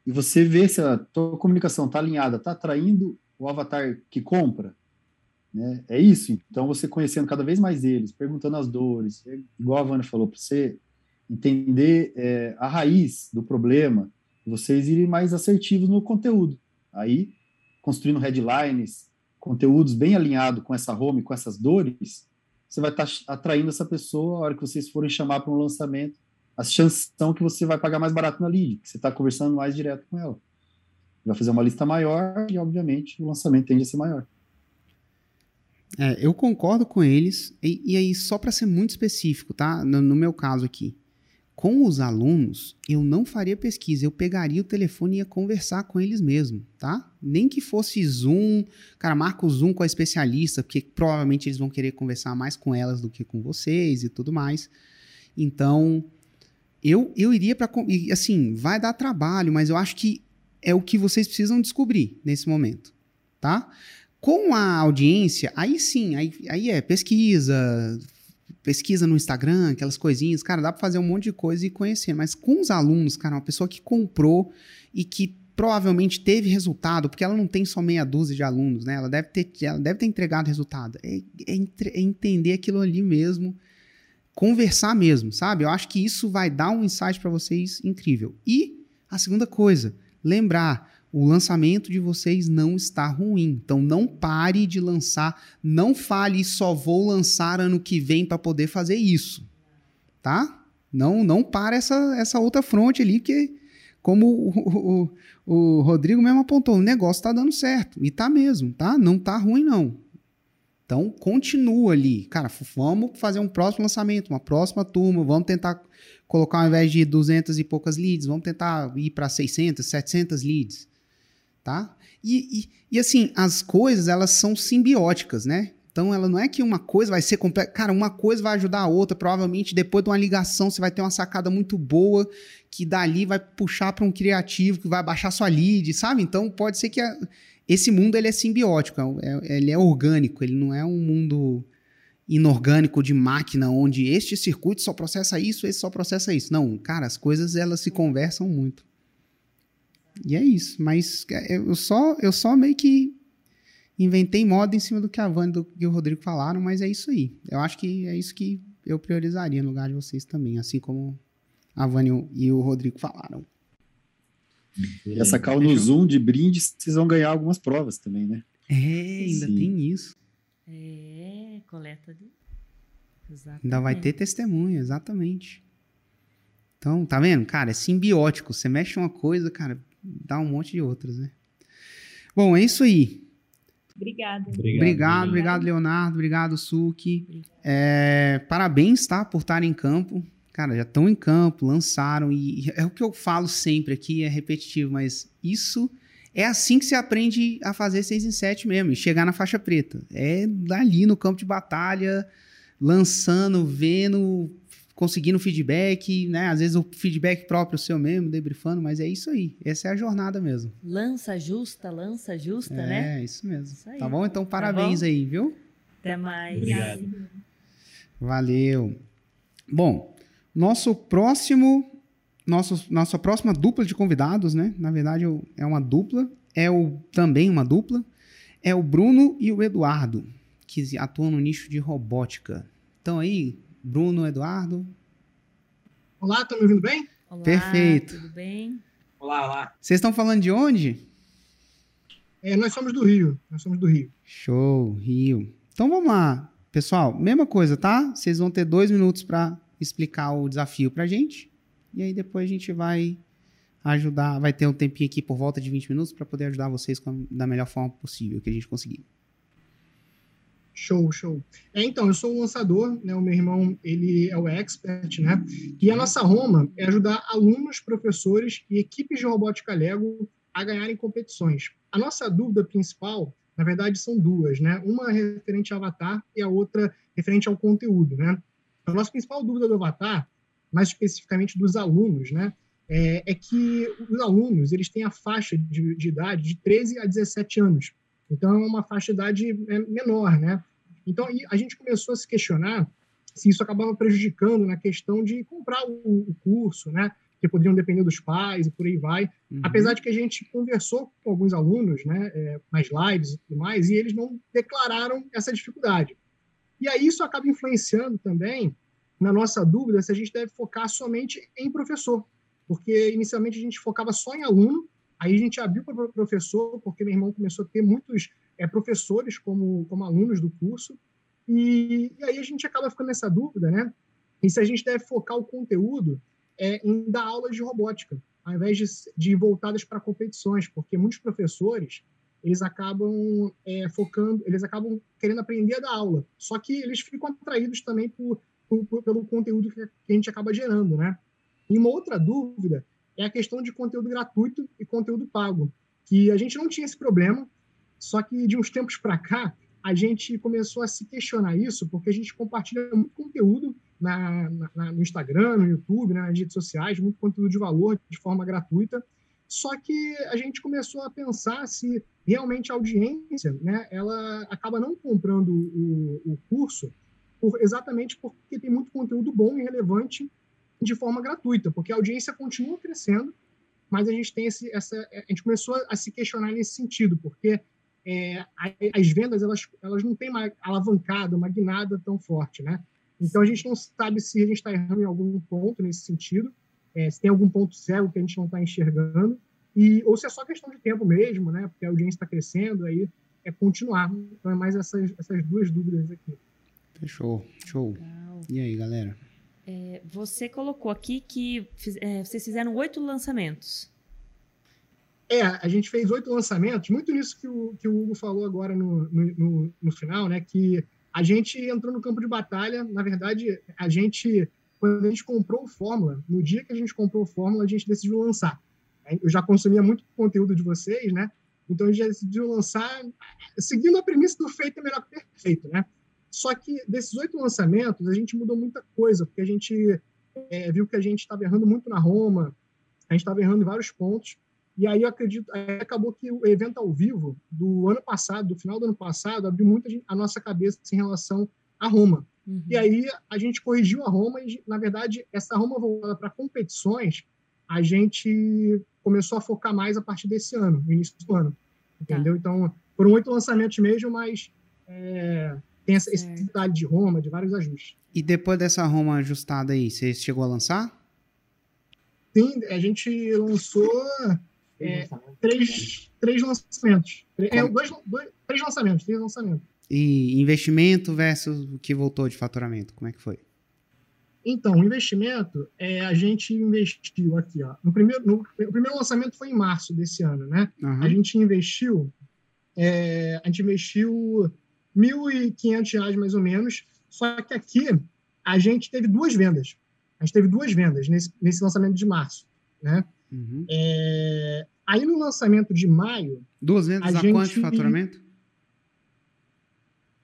e você vê se a tua comunicação está alinhada, está atraindo o avatar que compra, Né? É isso. Então, você conhecendo cada vez mais eles, perguntando as dores, é igual a Vânia falou, para você entender é, a raiz do problema, vocês irem mais assertivos no conteúdo. Aí, construindo headlines, conteúdos bem alinhados com essa home, com essas dores, você vai estar tá atraindo essa pessoa a hora que vocês forem chamar para um lançamento. As chances são que você vai pagar mais barato na lead, que você está conversando mais direto com ela. Vai fazer uma lista maior e, obviamente, o lançamento tende a ser maior.
É, eu concordo com eles, e, e aí, só para ser muito específico, tá? No, no, meu caso aqui. Com os alunos, eu não faria pesquisa, eu pegaria o telefone e ia conversar com eles mesmo, tá? Nem que fosse Zoom, cara, marca o Zoom com a especialista, porque provavelmente eles vão querer conversar mais com elas do que com vocês e tudo mais. Então, eu, eu iria para. Assim, vai dar trabalho, mas eu acho que é o que vocês precisam descobrir nesse momento, tá? Com a audiência, aí sim, aí, aí é pesquisa, pesquisa no Instagram, aquelas coisinhas, cara, dá para fazer um monte de coisa e conhecer. Mas com os alunos, cara, uma pessoa que comprou e que provavelmente teve resultado, porque ela não tem só meia dúzia de alunos, né? Ela deve ter, ela deve ter entregado resultado. É, é, é entender aquilo ali mesmo, conversar mesmo, sabe? Eu acho que isso vai dar um insight para vocês incrível. E a segunda coisa, lembrar o lançamento de vocês não está ruim. Então não pare de lançar, não fale só vou lançar ano que vem para poder fazer isso. Tá? Não não para essa essa outra fronte ali que como o, o, o Rodrigo mesmo apontou, o negócio está dando certo e tá mesmo, tá? Não tá ruim não. Então continua ali, cara, vamos fazer um próximo lançamento, uma próxima turma, vamos tentar colocar ao invés de 200 e poucas leads, vamos tentar ir para 600, 700 leads tá? E, e, e, assim, as coisas, elas são simbióticas, né? Então, ela não é que uma coisa vai ser completa. Cara, uma coisa vai ajudar a outra. Provavelmente, depois de uma ligação, você vai ter uma sacada muito boa que dali vai puxar para um criativo que vai baixar sua lead, sabe? Então, pode ser que a... esse mundo ele é simbiótico, é, é, ele é orgânico, ele não é um mundo inorgânico de máquina onde este circuito só processa isso, esse só processa isso. Não, cara, as coisas elas se conversam muito. E é isso. Mas é, eu só, eu só meio que inventei moda em cima do que a Vânia e o Rodrigo falaram, mas é isso aí. Eu acho que é isso que eu priorizaria no lugar de vocês também, assim como a Vânia e o Rodrigo falaram.
E essa cal no Zoom de brinde, vocês vão ganhar algumas provas também, né?
É, ainda Sim. tem isso.
É, coleta de.
Exatamente. Ainda vai ter testemunha, exatamente. Então, tá vendo? Cara, é simbiótico. Você mexe uma coisa, cara, dá um monte de outras, né? Bom, é isso aí.
Obrigada.
Obrigado, obrigado, obrigado Leonardo. Obrigado, Suki. É, parabéns, tá? Por estar em campo. Cara, já estão em campo, lançaram. E é o que eu falo sempre aqui, é repetitivo, mas isso é assim que se aprende a fazer 6 em 7 mesmo, e chegar na faixa preta. É dali no campo de batalha, lançando, vendo, conseguindo feedback, né? Às vezes o feedback próprio seu mesmo, debriefando, mas é isso aí. Essa é a jornada mesmo.
Lança justa, lança justa, é, né?
É, isso mesmo. Isso tá bom? Então, parabéns tá bom? aí, viu?
Até mais.
Obrigado.
Valeu. Bom, nosso próximo. Nosso, nossa próxima dupla de convidados, né? Na verdade, é uma dupla. É o, também uma dupla. É o Bruno e o Eduardo, que atuam no nicho de robótica. Então aí, Bruno, Eduardo.
Olá, estão me ouvindo bem?
Olá,
Perfeito.
Tudo bem?
Olá, olá.
Vocês estão falando de onde?
É, nós somos do Rio. Nós somos do Rio.
Show, Rio. Então vamos lá. Pessoal, mesma coisa, tá? Vocês vão ter dois minutos para explicar o desafio pra gente. E aí depois a gente vai ajudar, vai ter um tempinho aqui por volta de 20 minutos para poder ajudar vocês da melhor forma possível que a gente conseguir.
Show, show. É, então, eu sou um lançador, né? O meu irmão, ele é o expert, né? E a nossa Roma é ajudar alunos, professores e equipes de robótica Lego a ganharem competições. A nossa dúvida principal, na verdade, são duas, né? Uma referente ao avatar e a outra referente ao conteúdo, né? A nossa principal dúvida do avatar, mais especificamente dos alunos, né? É, é que os alunos, eles têm a faixa de, de idade de 13 a 17 anos. Então, é uma faixa de idade é, menor, né? Então, a gente começou a se questionar se isso acabava prejudicando na questão de comprar o, curso, né? que poderiam depender dos pais e por aí vai.
Uhum.
Apesar de que a gente conversou com alguns alunos, né, é, nas lives e tudo mais, e eles não declararam essa dificuldade. E aí isso acaba influenciando também na nossa dúvida se a gente deve focar somente em professor, porque inicialmente a gente focava só em aluno, aí a gente abriu para professor, porque meu irmão começou a ter muitos é, professores como, como alunos do curso, e, e aí a gente acaba ficando nessa dúvida, né? E se a gente deve focar o conteúdo é, em dar aulas de robótica, ao invés de, de voltadas para competições, porque muitos professores eles acabam é, focando, eles acabam querendo aprender a dar aula, só que eles ficam atraídos também por, por, por, pelo conteúdo que a gente acaba gerando, né? E uma outra dúvida é a questão de conteúdo gratuito e conteúdo pago, que a gente não tinha esse problema, só que de uns tempos para cá a gente começou a se questionar isso, porque a gente compartilha muito conteúdo na, na, no Instagram, no YouTube, né, nas redes sociais, muito conteúdo de valor de forma gratuita. Só que a gente começou a pensar se realmente a audiência, né, ela acaba não comprando o, o curso por, exatamente porque tem muito conteúdo bom e relevante de forma gratuita, porque a audiência continua crescendo, mas a gente tem esse, essa, a gente começou a se questionar nesse sentido, porque é, as vendas elas, elas não têm uma alavancada, uma guinada tão forte, né? Então a gente não sabe se a gente está errando em algum ponto nesse sentido, é, se tem algum ponto cego que a gente não está enxergando, e, ou se é só questão de tempo mesmo, né? Porque a audiência está crescendo, aí é continuar. Então é mais essas, essas duas dúvidas aqui.
Fechou, show. Legal. E aí, galera?
É, você colocou aqui que fiz, é, vocês fizeram oito lançamentos.
É, a gente fez oito lançamentos, muito nisso que o, que o Hugo falou agora no, no, no, final, né? Que a gente entrou no campo de batalha, na verdade, a gente, quando a gente comprou o Fórmula, no dia que a gente comprou o Fórmula, a gente decidiu lançar. Eu já consumia muito conteúdo de vocês, né? Então a gente decidiu lançar, seguindo a premissa do feito é melhor que perfeito, né? Só que desses oito lançamentos, a gente mudou muita coisa, porque a gente é, viu que a gente estava errando muito na Roma, a gente estava errando em vários pontos, e aí eu acredito, aí acabou que o evento ao vivo do ano passado, do final do ano passado, abriu muito a nossa cabeça em relação a Roma. Uhum. E aí a gente corrigiu a Roma e, na verdade, essa Roma voltada para competições, a gente começou a focar mais a partir desse ano, no início do ano. Entendeu? Tá. Então, foram oito lançamentos mesmo, mas é, tem essa, esse detalhe de Roma, de vários ajustes.
E depois dessa Roma ajustada aí, você chegou a lançar?
Sim, a gente lançou é, três, três lançamentos. É, dois, dois, três lançamentos, três lançamentos.
E investimento versus o que voltou de faturamento, como é que foi?
Então, o investimento, é, a gente investiu aqui, ó. No primeiro, no, o primeiro lançamento foi em março desse ano, né? Uhum. A gente investiu, é, a gente investiu R$ 1.500 mais ou menos, só que aqui a gente teve duas vendas. A gente teve duas vendas nesse, nesse lançamento de março, né? Uhum. É, aí no lançamento de maio.
Duas vendas a, a gente, quanto de faturamento?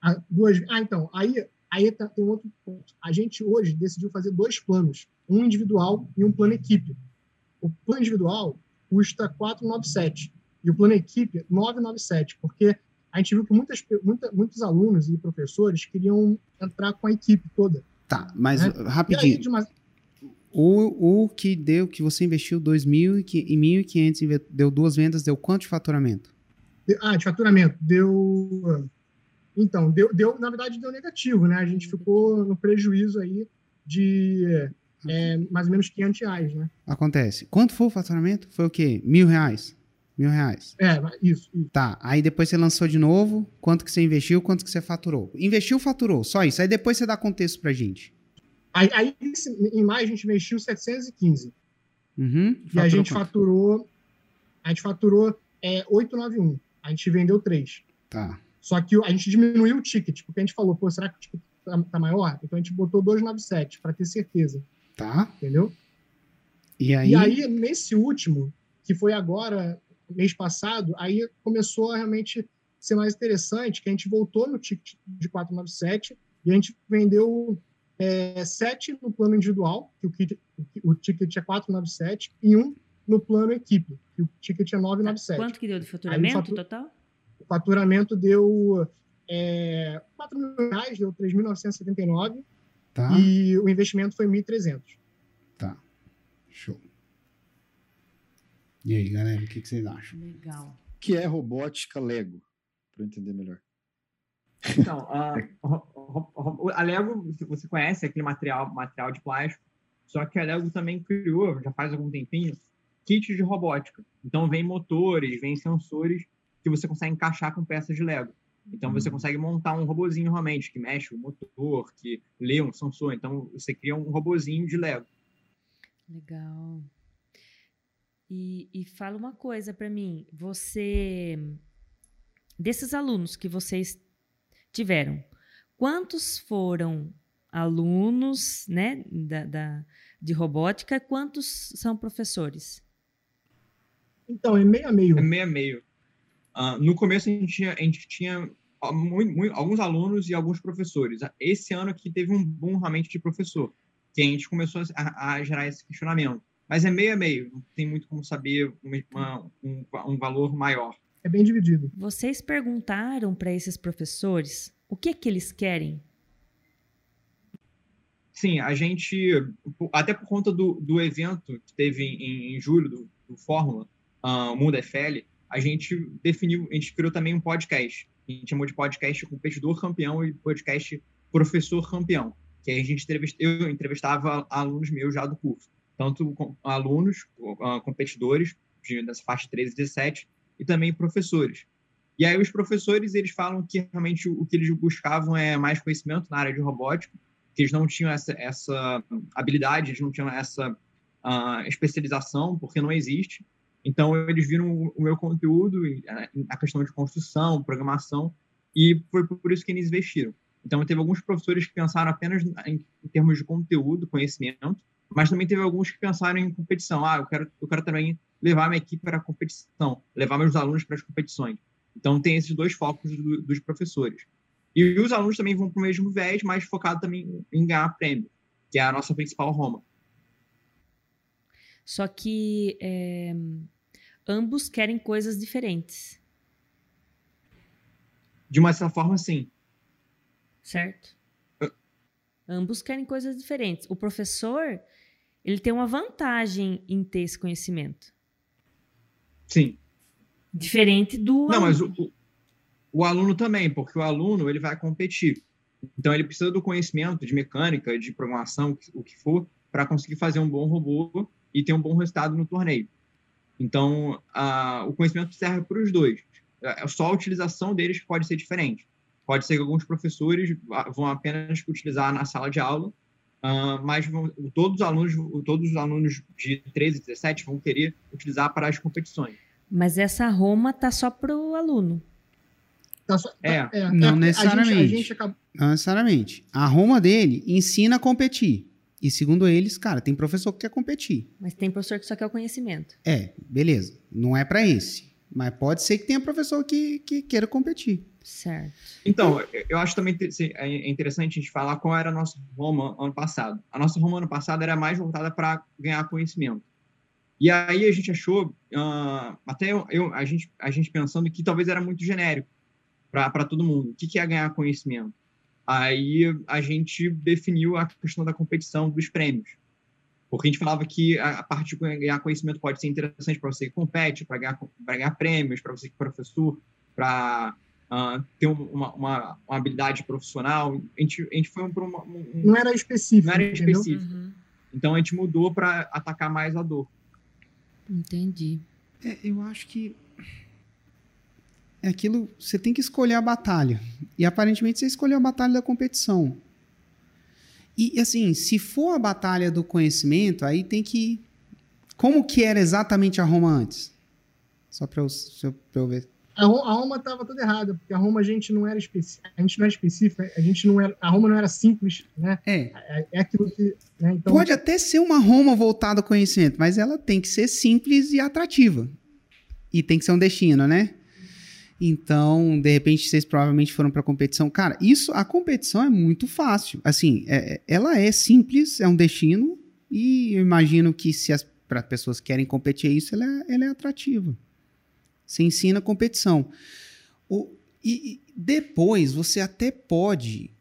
A, duas, ah, então, aí, aí tá, tem outro ponto. A gente hoje decidiu fazer dois planos, um individual e um plano equipe. O plano individual custa 497 e o plano equipe 997, porque a gente viu que muitas, muita, muitos alunos e professores queriam entrar com a equipe toda.
Tá, mas né? rapidinho. Aí, o, o que deu, que você investiu 2.000 e 1.500, deu duas vendas, deu quanto de faturamento?
Ah, de faturamento, deu... Então, deu, deu, na verdade, deu negativo, né? A gente ficou no prejuízo aí de é, mais ou menos 500 reais, né?
Acontece. Quanto foi o faturamento? Foi o quê? Mil reais? Mil reais.
É, isso, isso,
Tá, aí depois você lançou de novo, quanto que você investiu, quanto que você faturou? Investiu, faturou, só isso. Aí depois você dá contexto pra gente.
Aí, aí em maio a gente investiu 715. Uhum, e a gente quanto? faturou. A gente faturou é, 891. A gente vendeu 3.
Tá.
Só que a gente diminuiu o ticket, porque a gente falou, pô, será que o ticket tá, tá maior? Então a gente botou 297 para ter certeza.
Tá.
Entendeu?
E aí?
E aí, nesse último, que foi agora, mês passado, aí começou a realmente ser mais interessante, que a gente voltou no ticket de 497 e a gente vendeu é, 7 no plano individual, que o, kit, o ticket é 497, e um no plano equipe, que o ticket é 997.
Quanto que deu de faturamento fatur... total?
O faturamento deu é, 4 mil reais, deu 3.979, tá. e o investimento foi 1.300.
Tá, show. E aí, galera, o que, que vocês acham?
Legal.
que é robótica Lego? Para eu entender melhor.
Então, a, ro- a Lego, você- você conhece aquele material, material de plástico, só que a Lego também criou, já faz algum tempinho, kits de robótica. Então, vem motores, vem sensores que você consegue encaixar com peças de Lego. Então, você consegue montar um robozinho realmente, que mexe o motor, que lê um sensor. Então, você cria um robozinho de Lego.
Legal. E, e fala uma coisa para mim. Você. Desses alunos que vocês tiveram, quantos foram alunos né, da, da- de robótica? Quantos são professores?
Então, é meio a meio.
É meio a meio. Ah, no começo, a gente tinha, a gente tinha ah, mui- mui- alguns alunos e alguns professores. Esse ano aqui teve um boom realmente de professor, que a gente começou a, a gerar esse questionamento. Mas é meio a meio, não tem muito como saber uma- uma- um, um valor maior.
É bem dividido.
Vocês perguntaram para esses professores o que que eles querem?
Sim, a gente, até por conta do, do evento que teve em, em julho, do, do Fórmula, ah, o Mundo FL, a gente definiu, a gente criou também um podcast. A gente chamou de podcast competidor campeão e podcast professor campeão. Que aí a gente entrevist, eu entrevistava alunos meus já do curso. Tanto alunos, ah, competidores, de, dessa faixa 13 e 17, e também professores. E aí os professores, eles falam que realmente o, que eles buscavam é mais conhecimento na área de robótica, que eles não tinham essa, essa habilidade, eles não tinham essa ah, especialização, porque não existe. Então, eles viram o, meu conteúdo, ah, a questão de construção, programação, e foi por isso que eles investiram. Então, teve alguns professores que pensaram apenas em termos de conteúdo, conhecimento, mas também teve alguns que pensaram em competição. Ah, eu quero, eu quero também levar minha equipe para a competição, levar meus alunos para as competições. Então, tem esses dois focos do- dos professores. E os alunos também vão para o mesmo viés, mas focado também em ganhar prêmio, que é a nossa principal Roma.
Só que é, ambos querem coisas diferentes,
De uma certa forma, sim.
certo?
Ah.
Ambos querem coisas diferentes. O professor, ele tem uma vantagem em ter esse conhecimento.
Sim.
Diferente do
Não, mas
aluno.
o, o, o aluno também, porque o aluno ele vai competir. Então ele precisa do conhecimento de mecânica, de programação, o que for, para conseguir fazer um bom robô e ter um bom resultado no torneio. Então a, o conhecimento serve para os dois. É só a utilização deles que pode ser diferente. Pode ser que alguns professores vão apenas utilizar na sala de aula, ah, mas vão- todos os alunos, todos os alunos de 13, 17 vão querer utilizar para as competições.
Mas essa Roma tá só pro aluno.
Tá só- tá-
É.
a
Não
gente-
necessariamente.
A gente, acaba-
Não necessariamente. A Roma dele ensina a competir. E segundo eles, cara, tem professor que quer competir.
Mas tem professor que só quer o conhecimento.
É, beleza. Não é pra esse. Mas pode ser que tenha professor que, que queira competir.
Certo.
Então, eu- acho também é interessante a gente falar qual era a nossa Roma ano passado. A nossa Roma ano passado era mais voltada para ganhar conhecimento. E aí a gente achou, ah, até eu, eu- a, gente, a gente pensando que talvez era muito genérico para todo mundo. O que, que é ganhar conhecimento? Aí a gente definiu a questão da competição dos prêmios. Porque a gente falava que a, parte de ganhar conhecimento pode ser interessante para você que compete, para ganhar, pra ganhar prêmios, para você que é professor, para ah, ter um- uma, uma, uma habilidade profissional. A gente, a gente foi para uma, um,
não era específico.
não era específico.
Uhum.
Então a gente mudou para atacar mais a dor.
Entendi.
É, eu acho que é aquilo. Você tem que escolher a batalha. E aparentemente você escolheu a batalha da competição. E assim, se for a batalha do conhecimento, aí tem que. Como que era exatamente a Roma antes? Só para eu, eu ver.
A Roma estava toda errada, porque a Roma a gente não era específica, a gente não era específica, a gente não era, a Roma não era simples, né?
É,
É, é aquilo que, né? Então,
pode até ser uma Roma voltada ao conhecimento, mas ela tem que ser simples e atrativa. E tem que ser um destino, né? Então, de repente, vocês provavelmente foram para competição. Cara, isso, a competição é muito fácil. Assim, é- é- ela é simples, é um destino, e eu imagino que se as pra pessoas que querem competir isso, ela é, ela é atrativa. Você ensina competição. O, e, e depois você até pode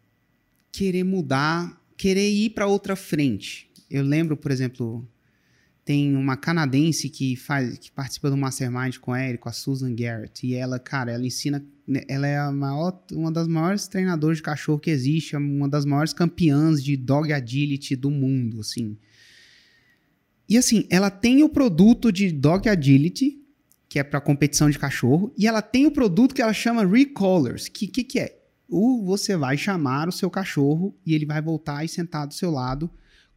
querer mudar, querer ir para outra frente. Eu lembro, por exemplo, tem uma canadense que faz que participa do Mastermind com o Érico, a Susan Garrett, e ela, cara, ela ensina, né, ela é a maior, uma das maiores treinadoras de cachorro que existe, é uma das maiores campeãs de dog agility do mundo, assim. E assim, ela tem o produto de dog agility, que é para competição de cachorro, e ela tem o produto que ela chama Recallers, que que que é? O, você vai chamar o seu cachorro e ele vai voltar e sentar do seu lado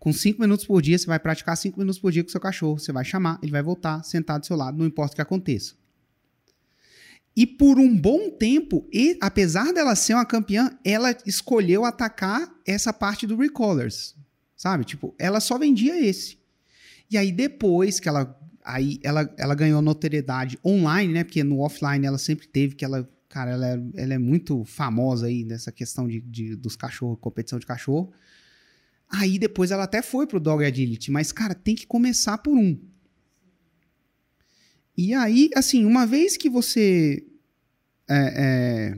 com cinco minutos por dia, você vai praticar cinco minutos por dia com seu cachorro. Você vai chamar, ele vai voltar, sentar do seu lado, não importa o que aconteça. E por um bom tempo, e, apesar dela ser uma campeã, ela escolheu atacar essa parte do Recallers. Sabe? Tipo, ela só vendia esse. E aí, depois que ela. Aí ela, ela ganhou notoriedade online, né? Porque no offline ela sempre teve que ela. Cara, ela é, ela é muito famosa aí nessa questão de, de dos cachorros, competição de cachorro. Aí depois ela até foi pro Dog Agility, mas, cara, tem que começar por um. E aí, assim, uma vez que você é, é,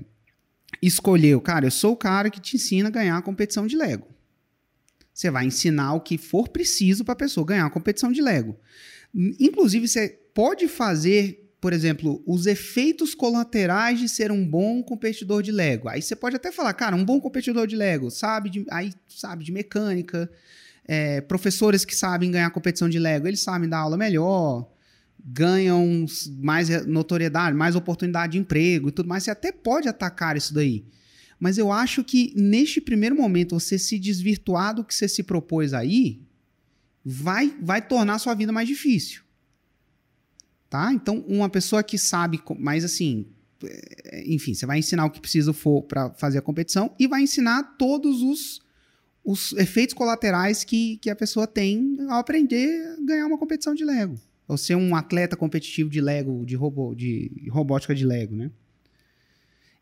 escolheu, cara, eu sou o cara que te ensina a ganhar a competição de Lego. Você vai ensinar o que for preciso para a pessoa ganhar a competição de Lego. Inclusive, você pode fazer por exemplo, os efeitos colaterais de ser um bom competidor de Lego. Aí você pode até falar, cara, um bom competidor de Lego, sabe de, aí, sabe de mecânica, é, professores que sabem ganhar competição de Lego, eles sabem dar aula melhor, ganham mais notoriedade, mais oportunidade de emprego e tudo mais. Você até pode atacar isso daí. Mas eu acho que neste primeiro momento, você se desvirtuar do que você se propôs aí, vai, vai tornar a sua vida mais difícil tá? Então, uma pessoa que sabe, mas assim, é, enfim, você vai ensinar o que precisa for para fazer a competição e vai ensinar todos os, os efeitos colaterais que, que a pessoa tem ao aprender a ganhar uma competição de Lego. Ou ser um atleta competitivo de Lego, de, robô, de robótica de Lego, né?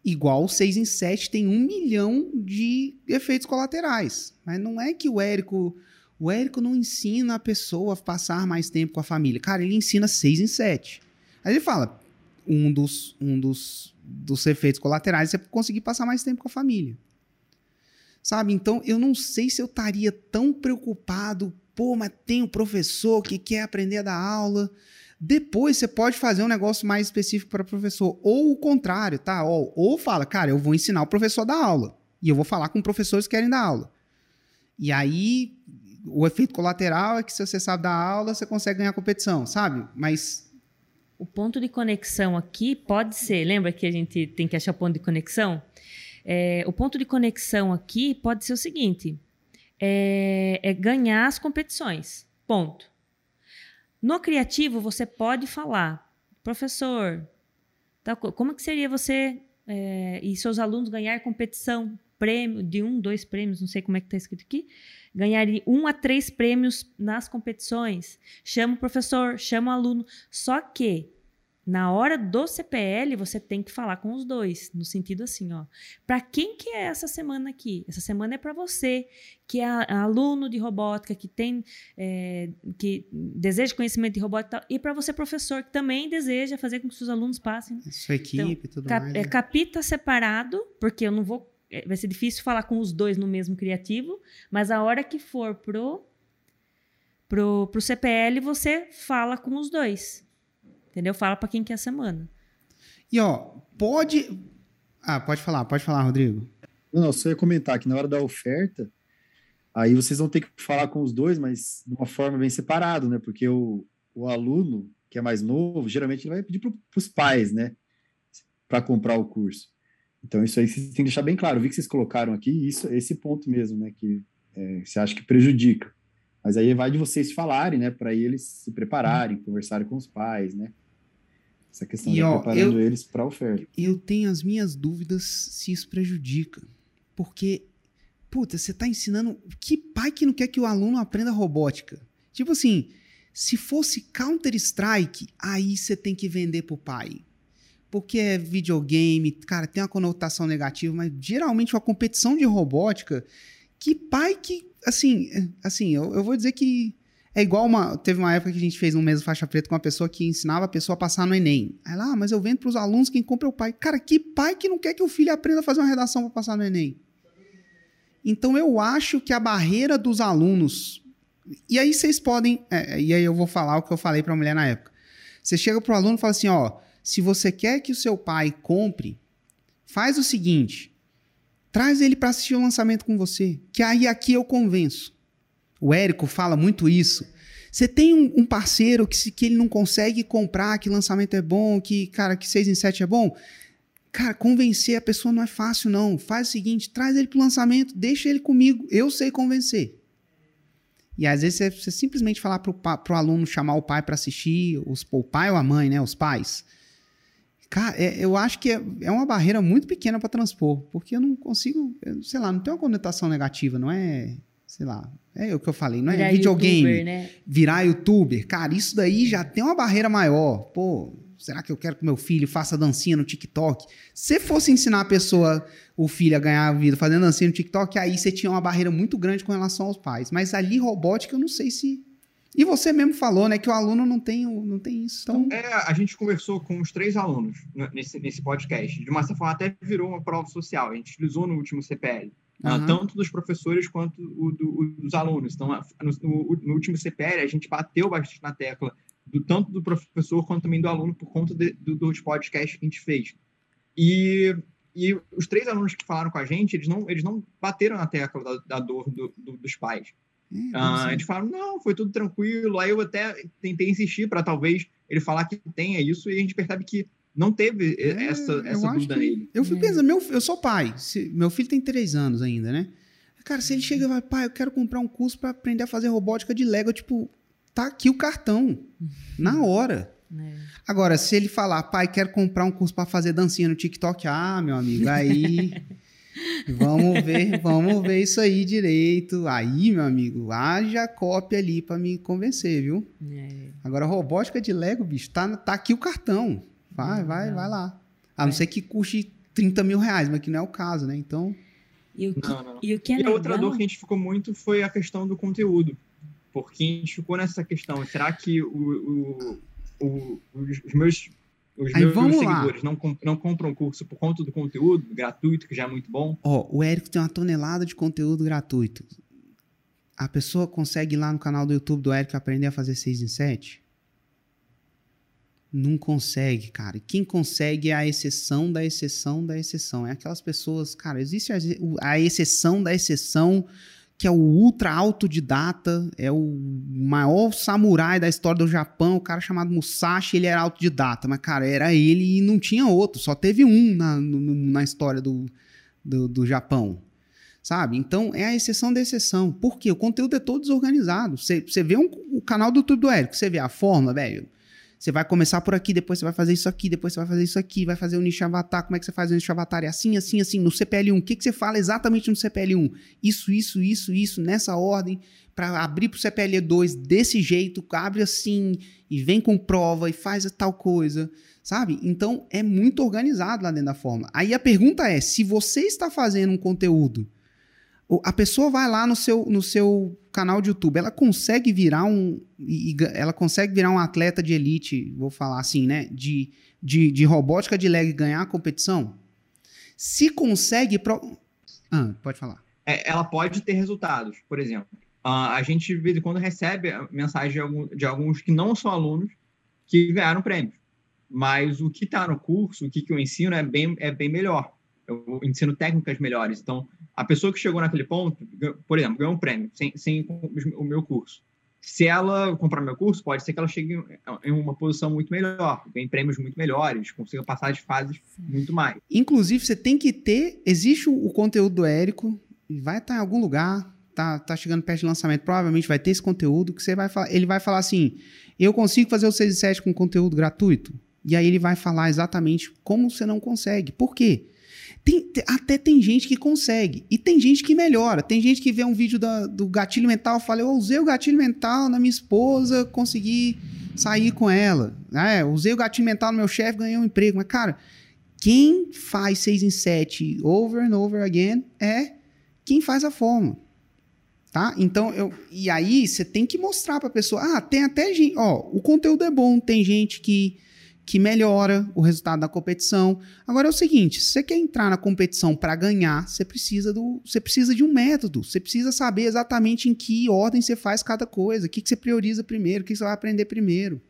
Igual 6 em 7 tem um milhão de efeitos colaterais. Mas não é que o Érico o Érico não ensina a pessoa a passar mais tempo com a família. Cara, ele ensina seis em sete. Aí ele fala: um dos, um dos, dos efeitos colaterais é conseguir passar mais tempo com a família. Sabe? Então, eu não sei se eu estaria tão preocupado. Pô, mas tem um professor que quer aprender a dar aula. Depois você pode fazer um negócio mais específico para o professor. Ou o contrário, tá? Ou, ou fala, cara, eu vou ensinar o professor a dar aula. E eu vou falar com professores que querem dar aula. E aí o efeito colateral é que se você sabe dar aula, você consegue ganhar competição, sabe? Mas
o ponto de conexão aqui pode ser, lembra que a gente tem que achar ponto de conexão? É, o ponto de conexão aqui pode ser o seguinte: é, é ganhar as competições. Ponto. No criativo, você pode falar, professor, como que seria você é, e seus alunos ganhar competição, prêmio de um, dois prêmios, não sei como é que está escrito aqui, ganharia um a três prêmios nas competições. Chama o professor, chama o aluno. Só que na hora do CPL, você tem que falar com os dois, no sentido assim, ó. Para quem que é essa semana aqui? Essa semana é para você, que é aluno de robótica, que tem, é, que deseja conhecimento de robótica, e para você professor que também deseja fazer com que seus alunos passem.
Sua equipe, então, tudo
cap,
mais.
É, né? capita separado, porque eu não vou vai ser difícil falar com os dois no mesmo criativo, mas a hora que for pro, pro, pro CPL, você fala com os dois. Entendeu? Fala para quem quer a semana.
E ó, pode. Ah, pode falar, pode falar, Rodrigo.
Não, só ia comentar que na hora da oferta, aí vocês vão ter que falar com os dois, mas de uma forma bem separado, né? Porque o, o aluno que é mais novo, geralmente ele vai pedir para os pais, né? Para comprar o curso. Então, isso aí vocês têm que deixar bem claro. Eu vi que vocês colocaram aqui isso, esse ponto mesmo, né? Que é, você acha que prejudica. Mas aí vai de vocês falarem, né? Para eles se prepararem, conversarem com os pais, né? Essa questão e, de ó, preparando eu, eles para a oferta.
Eu tenho as minhas dúvidas se isso prejudica. Porque, puta, você está ensinando. Que pai que não quer que o aluno aprenda robótica? Tipo assim, se fosse Counter-Strike, aí você tem que vender pro pai porque é videogame, cara, tem uma conotação negativa, mas geralmente uma competição de robótica, que pai que, assim, assim, eu, eu vou dizer que é igual uma, teve uma época que a gente fez um mês faixa preta com uma pessoa que ensinava a pessoa a passar no ENEM. Aí lá, ah, mas eu vendo para os alunos quem compra é o pai. Cara, que pai que não quer que o filho aprenda a fazer uma redação para passar no ENEM? Então eu acho que a barreira dos alunos E aí vocês podem. é, e aí eu vou falar o que eu falei pra mulher na época. Você chega pro aluno e fala assim: ó, se você quer que o seu pai compre, faz o seguinte: traz ele para assistir o lançamento com você. Que aí aqui eu convenço. O Érico fala muito isso. Você tem um, um parceiro que, se, que ele não consegue comprar, que lançamento é bom, que, cara, que 6 em 7 é bom. Cara, convencer a pessoa não é fácil, não. Faz o seguinte: traz ele pro lançamento, deixa ele comigo. Eu sei convencer. E às vezes você, você simplesmente falar pro, pa- pro aluno chamar o pai para assistir, os, o pai ou a mãe, né? Os pais. Cara, é- eu acho que é, é uma barreira muito pequena para transpor, porque eu não consigo, eu, sei lá, não tem uma conotação negativa, não é, sei lá, é o que eu falei, não é
Virar
videogame,
youtuber, né?
virar youtuber. Cara, isso daí já tem uma barreira maior. Pô, será que eu quero que meu filho faça dancinha no TikTok? Se fosse ensinar a pessoa, o filho a ganhar a vida fazendo dancinha no TikTok, aí você tinha uma barreira muito grande com relação aos pais. Mas ali robótica eu não sei se e você mesmo falou, né, que o aluno não tem, não tem isso. Então,
É, a gente conversou com os três alunos nesse, nesse podcast. De uma certa forma, até virou uma prova social. A gente utilizou no último CPL. ah,
Aham.
tanto dos professores quanto o do- dos alunos. Então, no- no último CPL, a gente bateu bastante na tecla, do, tanto do professor quanto também do aluno, por conta de- do- dos podcasts que a gente fez. E, e os três alunos que falaram com a gente, eles não, eles não bateram na tecla da, da dor do- do- dos pais.
Deve
Ah, eles falaram, não, foi tudo tranquilo. Aí eu até tentei insistir para talvez ele falar que tenha isso, e a gente percebe que não teve
É,
essa,
eu
essa dúvida nele.
Eu fico
É.
pensando, meu, eu sou pai. se- meu filho tem três anos ainda, né? Cara, se ele chega e vai, pai, eu quero comprar um curso pra aprender a fazer robótica de Lego, eu, tipo, tá aqui o cartão. Na hora.
É.
Agora, se ele falar, pai, quero comprar um curso pra fazer dancinha no TikTok, ah, meu amigo, aí. vamos ver, vamos ver isso aí direito. Aí, meu amigo, haja cópia ali pra me convencer, viu?
É.
Agora, robótica de Lego, bicho, tá, tá aqui o cartão. Vai, vai,
Legal.
vai lá. A não ser que custe 30 mil reais, mas que não é o caso, né? Então,
E o que,
Não, não.
e o que é
e a outra
legal-
dor que a gente ficou muito foi a questão do conteúdo. Porque a gente ficou nessa questão, será que o, o- o- os meus, os
Aí,
meus
lá.
seguidores não, não compram o curso por conta do conteúdo gratuito, que já é muito bom?
ó, o Érico tem uma tonelada de conteúdo gratuito. A pessoa consegue ir lá no canal do YouTube do Érico aprender a fazer 6 em 7? Não consegue, cara. Quem consegue é a exceção da exceção da exceção. É aquelas pessoas, cara, existe a, a exceção da exceção, que é o ultra autodidata, é o maior samurai da história do Japão, o cara chamado Musashi, ele era autodidata, mas, cara, era ele e não tinha outro, só teve um na, no- na história do, do, do Japão. Sabe? Então é a exceção da exceção. Por quê? O conteúdo é todo desorganizado. Você, vê um- o canal do YouTube do Érico, você vê a fórmula, velho. Você vai começar por aqui, depois você vai fazer isso aqui, depois você vai fazer isso aqui, vai fazer o nicho avatar. Como é que você faz o nicho avatar? É assim, assim, assim. No CPL1, o que, que você fala exatamente no CPL1? Isso, isso, isso, isso, nessa ordem, para abrir pro CPL2 desse jeito, abre assim, e vem com prova, e faz tal coisa, sabe? Então é muito organizado lá dentro da fórmula. Aí a pergunta é: se você está fazendo um conteúdo, o- a pessoa vai lá no seu, no seu canal de YouTube, ela consegue virar um. ela consegue virar um atleta de elite, vou falar assim, né? De, de, de robótica de leg ganhar a competição? Se consegue. Pro... Ah, pode falar.
é, ela pode ter resultados. Por exemplo, ah, a gente de vez em quando recebe mensagem de, algum- de alguns que não são alunos que ganharam prêmios. Mas o que está no curso, o que, que eu ensino é bem, é bem melhor. Eu ensino técnicas melhores. Então, a pessoa que chegou naquele ponto, por exemplo, ganhou um prêmio sem, sem o meu curso. Se ela comprar meu curso, pode ser que ela chegue em- uma posição muito melhor, ganhe prêmios muito melhores, consiga passar de fases muito mais.
Inclusive, você tem que ter. Existe o, o conteúdo do Érico, e vai estar em algum lugar, tá, tá chegando perto de lançamento, provavelmente vai ter esse conteúdo que você vai falar. Ele vai falar assim: eu consigo fazer o 6 e 7 com conteúdo gratuito? E aí ele vai falar exatamente como você não consegue. Por quê? Tem- te- até tem gente que consegue. E tem gente que melhora. Tem gente que vê um vídeo da- do gatilho mental e fala: Eu usei o gatilho mental na minha esposa, consegui sair com ela. É, usei o gatilho mental no meu chefe, ganhei um emprego. Mas, cara, quem faz 6 em 7 over and over again é quem faz a fórmula. Tá? Então, eu, e aí você tem que mostrar pra pessoa, ah, tem até gente, ó, o conteúdo é bom, tem gente que que melhora o resultado da competição. Agora é o seguinte, se você quer entrar na competição para ganhar, você precisa do, você precisa de um método. Você precisa saber exatamente em que ordem você faz cada coisa, o que, que você prioriza primeiro, o que, você vai aprender primeiro,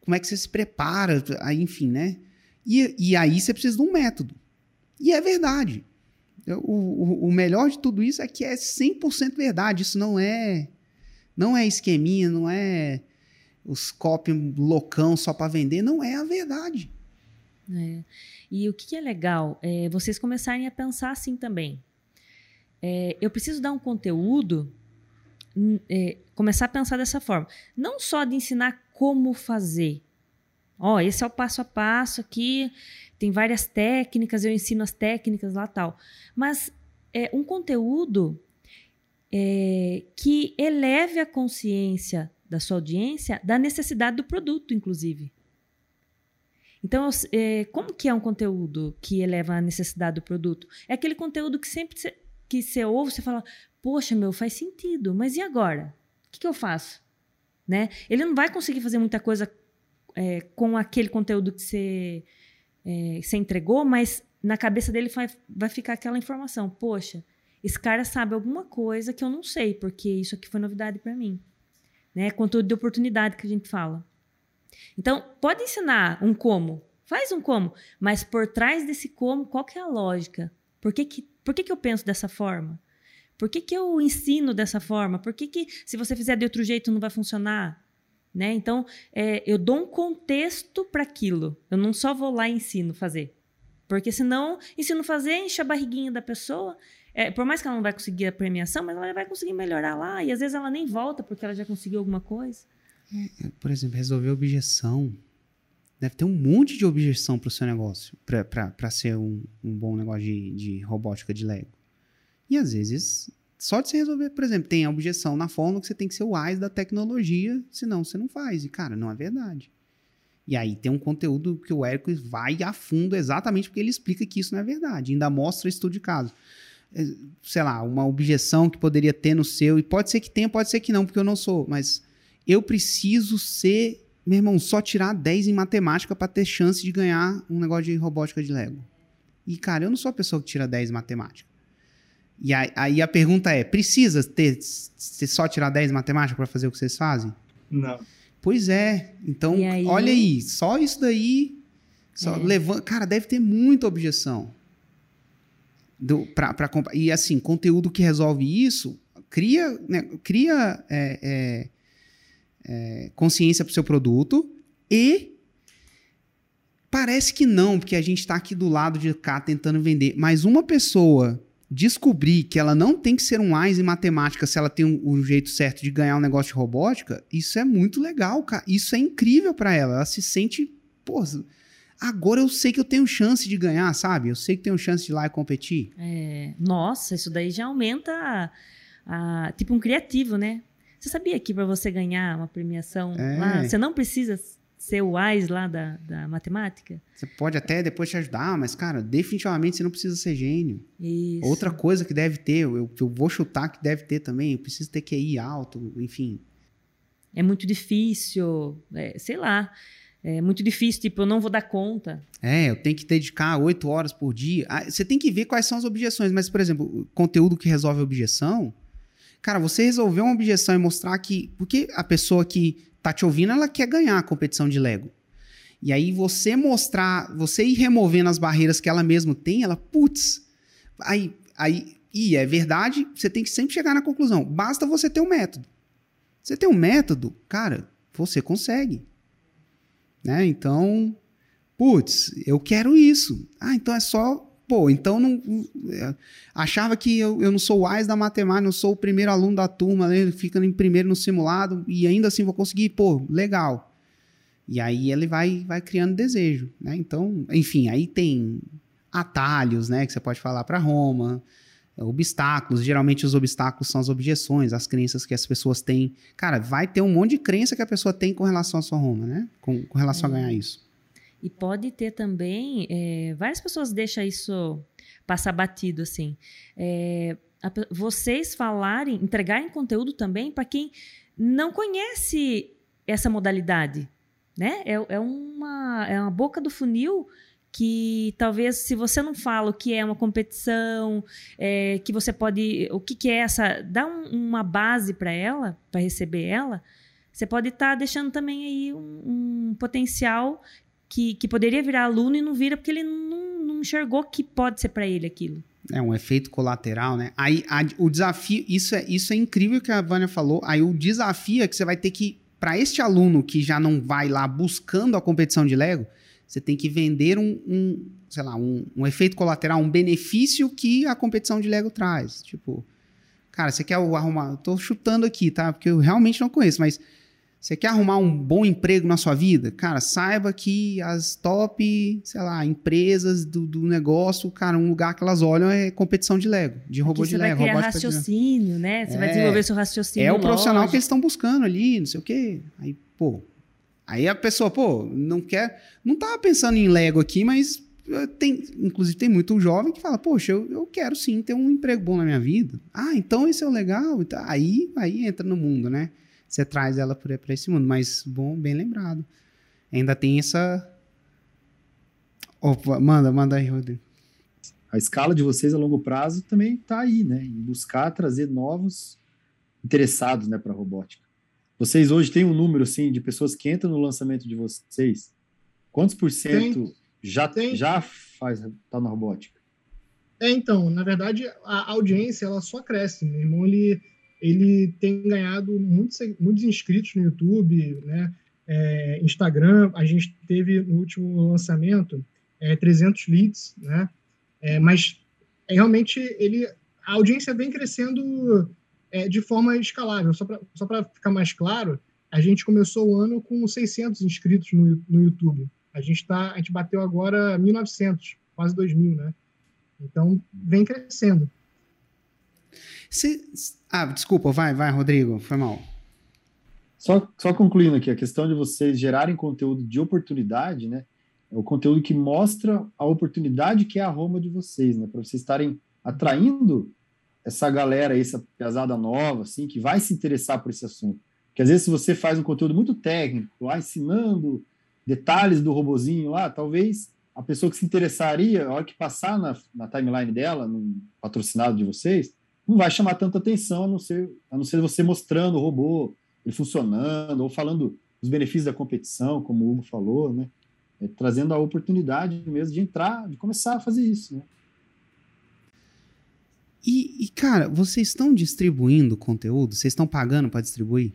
como é que você se prepara, aí, enfim, né? E, e aí você precisa de um método. E é verdade. O, o, o melhor de tudo isso é que é 100% verdade. Isso não é não é esqueminha, não é os copy loucão só para vender, não é a verdade.
É. E o que é legal é vocês começarem a pensar assim também. É, eu preciso dar um conteúdo, é, começar a pensar dessa forma. Não só de ensinar como fazer. Ó, esse é o passo a passo aqui, tem várias técnicas, eu ensino as técnicas lá tal. Mas é um conteúdo é, que eleve a consciência da sua audiência da necessidade do produto, inclusive. Então, é, como que é um conteúdo que eleva a necessidade do produto? É aquele conteúdo que sempre que você ouve, você fala, poxa, meu, faz sentido, mas e agora? O que, que eu faço? Né? Ele não vai conseguir fazer muita coisa é, com aquele conteúdo que você, é, entregou, mas na cabeça dele vai, vai ficar aquela informação, poxa, esse cara sabe alguma coisa que eu não sei, porque isso aqui foi novidade para mim né? Conteúdo de oportunidade que a gente fala. Então, pode ensinar um como, faz um como, mas por trás desse como, qual que é a lógica? Por que, que, por que, que eu penso dessa forma? Por que, que eu ensino dessa forma? Por que, que se você fizer de outro jeito não vai funcionar? Né? Então, é, eu dou um contexto para aquilo. Eu não só vou lá e ensino fazer. Porque senão, ensino fazer, enche a barriguinha da pessoa é, por mais que ela não vai conseguir a premiação, mas ela vai conseguir melhorar lá. E às vezes ela nem volta porque ela já conseguiu alguma coisa.
É, por exemplo, resolver objeção. Deve ter um monte de objeção para o seu negócio, para ser um, um, bom negócio de, de robótica de Lego. E às vezes, só de você resolver, por exemplo, tem a objeção na forma que você tem que ser o AIS da tecnologia, senão você não faz. E, cara, não é verdade. E aí tem um conteúdo que o Érico vai a fundo exatamente porque ele explica que isso não é verdade. Ainda mostra estudo de caso. É, sei lá, uma objeção que poderia ter no seu, e pode ser que tenha, pode ser que não, porque eu não sou, mas eu preciso ser, meu irmão, só tirar 10 em matemática para ter chance de ganhar um negócio de robótica de Lego. E, cara, eu não sou a pessoa que tira 10 em matemática. E aí, aí a pergunta é: precisa ter, ter só tirar 10 em matemática para fazer o que vocês fazem?
Não.
Pois é. Então, aí... olha aí, só isso daí. Só é. levanta, cara, deve ter muita objeção. Do, pra, pra, e assim, conteúdo que resolve isso cria, né, cria é, é, é, consciência para o seu produto e parece que não, porque a gente está aqui do lado de cá tentando vender, mas uma pessoa descobrir que ela não tem que ser um AIS em matemática se ela tem o um, um jeito certo de ganhar um negócio de robótica, isso é muito legal, cara. Isso é incrível para ela. Ela se sente, pô, agora eu sei que eu tenho chance de ganhar, sabe? Eu sei que tenho chance de ir lá e competir.
É, nossa, isso daí já aumenta a, a, tipo um criativo, né? Você sabia que para você ganhar uma premiação é. lá, você não precisa ser o AIS lá da, da matemática?
Você pode até depois te ajudar, mas, cara, definitivamente você não precisa ser gênio.
Isso.
Outra coisa que deve ter, eu, eu vou chutar que deve ter também, eu preciso ter QI alto, enfim.
É muito difícil, é, sei lá é muito difícil, tipo, eu não vou dar conta.
É, eu tenho que dedicar oito horas por dia. Ah, você tem que ver quais são as objeções, mas, por exemplo, conteúdo que resolve objeção. Cara, você resolver uma objeção e mostrar que. Porque a pessoa que tá te ouvindo, ela quer ganhar a competição de Lego. E aí você mostrar, você ir removendo as barreiras que ela mesma tem, ela, putz, aí, aí, e é verdade, você tem que sempre chegar na conclusão. Basta você ter um método. Você tem um método, cara, você consegue. Né? Então, putz, eu quero isso. Ah, então é só. Pô, então não. É, achava que eu, eu não sou AIS da matemática, não sou o primeiro aluno da turma, né? fica em primeiro no simulado e ainda assim vou conseguir, pô, legal. E aí ele vai, vai criando desejo, né? Então, enfim, aí tem atalhos, né, que você pode falar para Roma, obstáculos. Geralmente os obstáculos são as objeções, as crenças que as pessoas têm. Cara, vai ter um monte de crença que a pessoa tem com relação à sua Roma, né? Com, com relação é. a ganhar isso.
E pode ter também, é, várias pessoas deixam isso passar batido, assim. É, a, vocês falarem, entregarem conteúdo também para quem não conhece essa modalidade. né? É, é, uma, é uma boca do funil que talvez se você não fala o que é uma competição, é, que você pode, o que, que é essa, dá um, uma base para ela, para receber ela, você pode estar tá deixando também aí um, um potencial que, que poderia virar aluno e não vira porque ele não, não enxergou que pode ser para ele aquilo.
É um efeito colateral, né? Aí a, o desafio, isso é, isso é incrível que a Vânia falou. Aí o desafio é que você vai ter que, para este aluno que já não vai lá buscando a competição de Lego, você tem que vender um, um sei lá, um, um, efeito colateral, um benefício que a competição de Lego traz. Tipo, cara, você quer arrumar. Tô chutando aqui, tá? Porque eu realmente não conheço, mas você quer arrumar um bom emprego na sua vida? Cara, saiba que as top, sei lá, empresas do, do negócio, cara, um lugar que elas olham é competição de Lego, de robô
Aqui
de Lego.
Você vai criar raciocínio, né? Você é, vai desenvolver seu raciocínio.
É o profissional lógico. que eles estão buscando ali, não sei o quê. Aí, pô. Aí a pessoa, pô, não quer. Não tava pensando em Lego aqui, mas eh, tem, inclusive tem muito jovem que fala, poxa, eu, eu quero sim ter um emprego bom na minha vida. Ah, então isso é o legal. Então, aí, aí entra no mundo, né? você traz ela para esse mundo. Mas, bom, bem lembrado. Ainda tem essa. Opa, manda, manda aí, Rodrigo.
A escala de vocês a longo prazo também está aí, né? Em buscar trazer novos interessados né, para a robótica. Vocês hoje têm um número assim, de pessoas que entram no lançamento de vocês? Quantos por cento já, tem. já faz tá na robótica?
É, então, na verdade, a audiência ela só cresce. Meu irmão, ele ele tem ganhado muitos, muitos inscritos no YouTube, né? É, Instagram, a gente teve no último lançamento é, 300 leads, né? É, mas realmente ele, a audiência vem crescendo é, de forma escalável. Só para só ficar mais claro, a gente começou o ano com 600 inscritos no, no YouTube. A gente tá, a gente bateu agora 1.900, quase 2.000, né? Então vem crescendo.
Cê, ah, desculpa, vai, vai, Rodrigo, foi mal.
Só, só concluindo aqui, a questão de vocês gerarem conteúdo de oportunidade, né? É o conteúdo que mostra a oportunidade que é a Roma de vocês, né? Para vocês estarem atraindo essa galera, essa pesada nova, assim, que vai se interessar por esse assunto. Porque às vezes, se você faz um conteúdo muito técnico, lá ensinando detalhes do robozinho lá, talvez a pessoa que se interessaria, a hora que passar na, na timeline dela, no patrocinado de vocês, não vai chamar tanta atenção, a não ser, a não ser você mostrando o robô, ele funcionando, ou falando os benefícios da competição, como o Hugo falou, né? É, trazendo a oportunidade mesmo de entrar, de começar a fazer isso, né?
Cara, vocês estão distribuindo conteúdo? Vocês estão pagando para distribuir?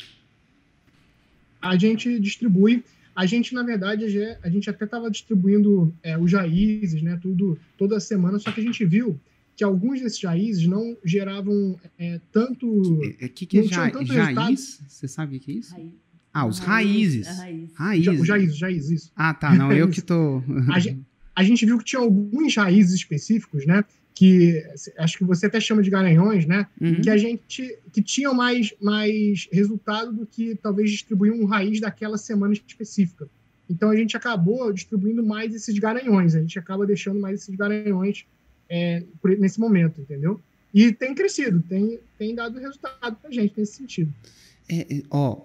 A gente distribui. A gente, na verdade, a gente até estava distribuindo é, os raízes, né? Tudo toda semana, só que a gente viu que alguns desses raízes não geravam é, tanto.
O é, que, que é ja, raiz? Você sabe o que é isso? Raiz. Ah, os raízes. Raiz.
Raízes. Os raízes, raízes, isso.
Ah, tá. Não, eu que tô.
a, gente, a gente viu que tinha alguns raízes específicos, né? Que acho que você até chama de garanhões, né? Uhum. Que a gente que tinham mais, mais resultado do que talvez distribuir um raiz daquela semana específica. Então a gente acabou distribuindo mais esses garanhões, a gente acaba deixando mais esses garanhões é, nesse momento, entendeu? E tem crescido, tem, tem dado resultado para a gente nesse sentido.
É, é, ó,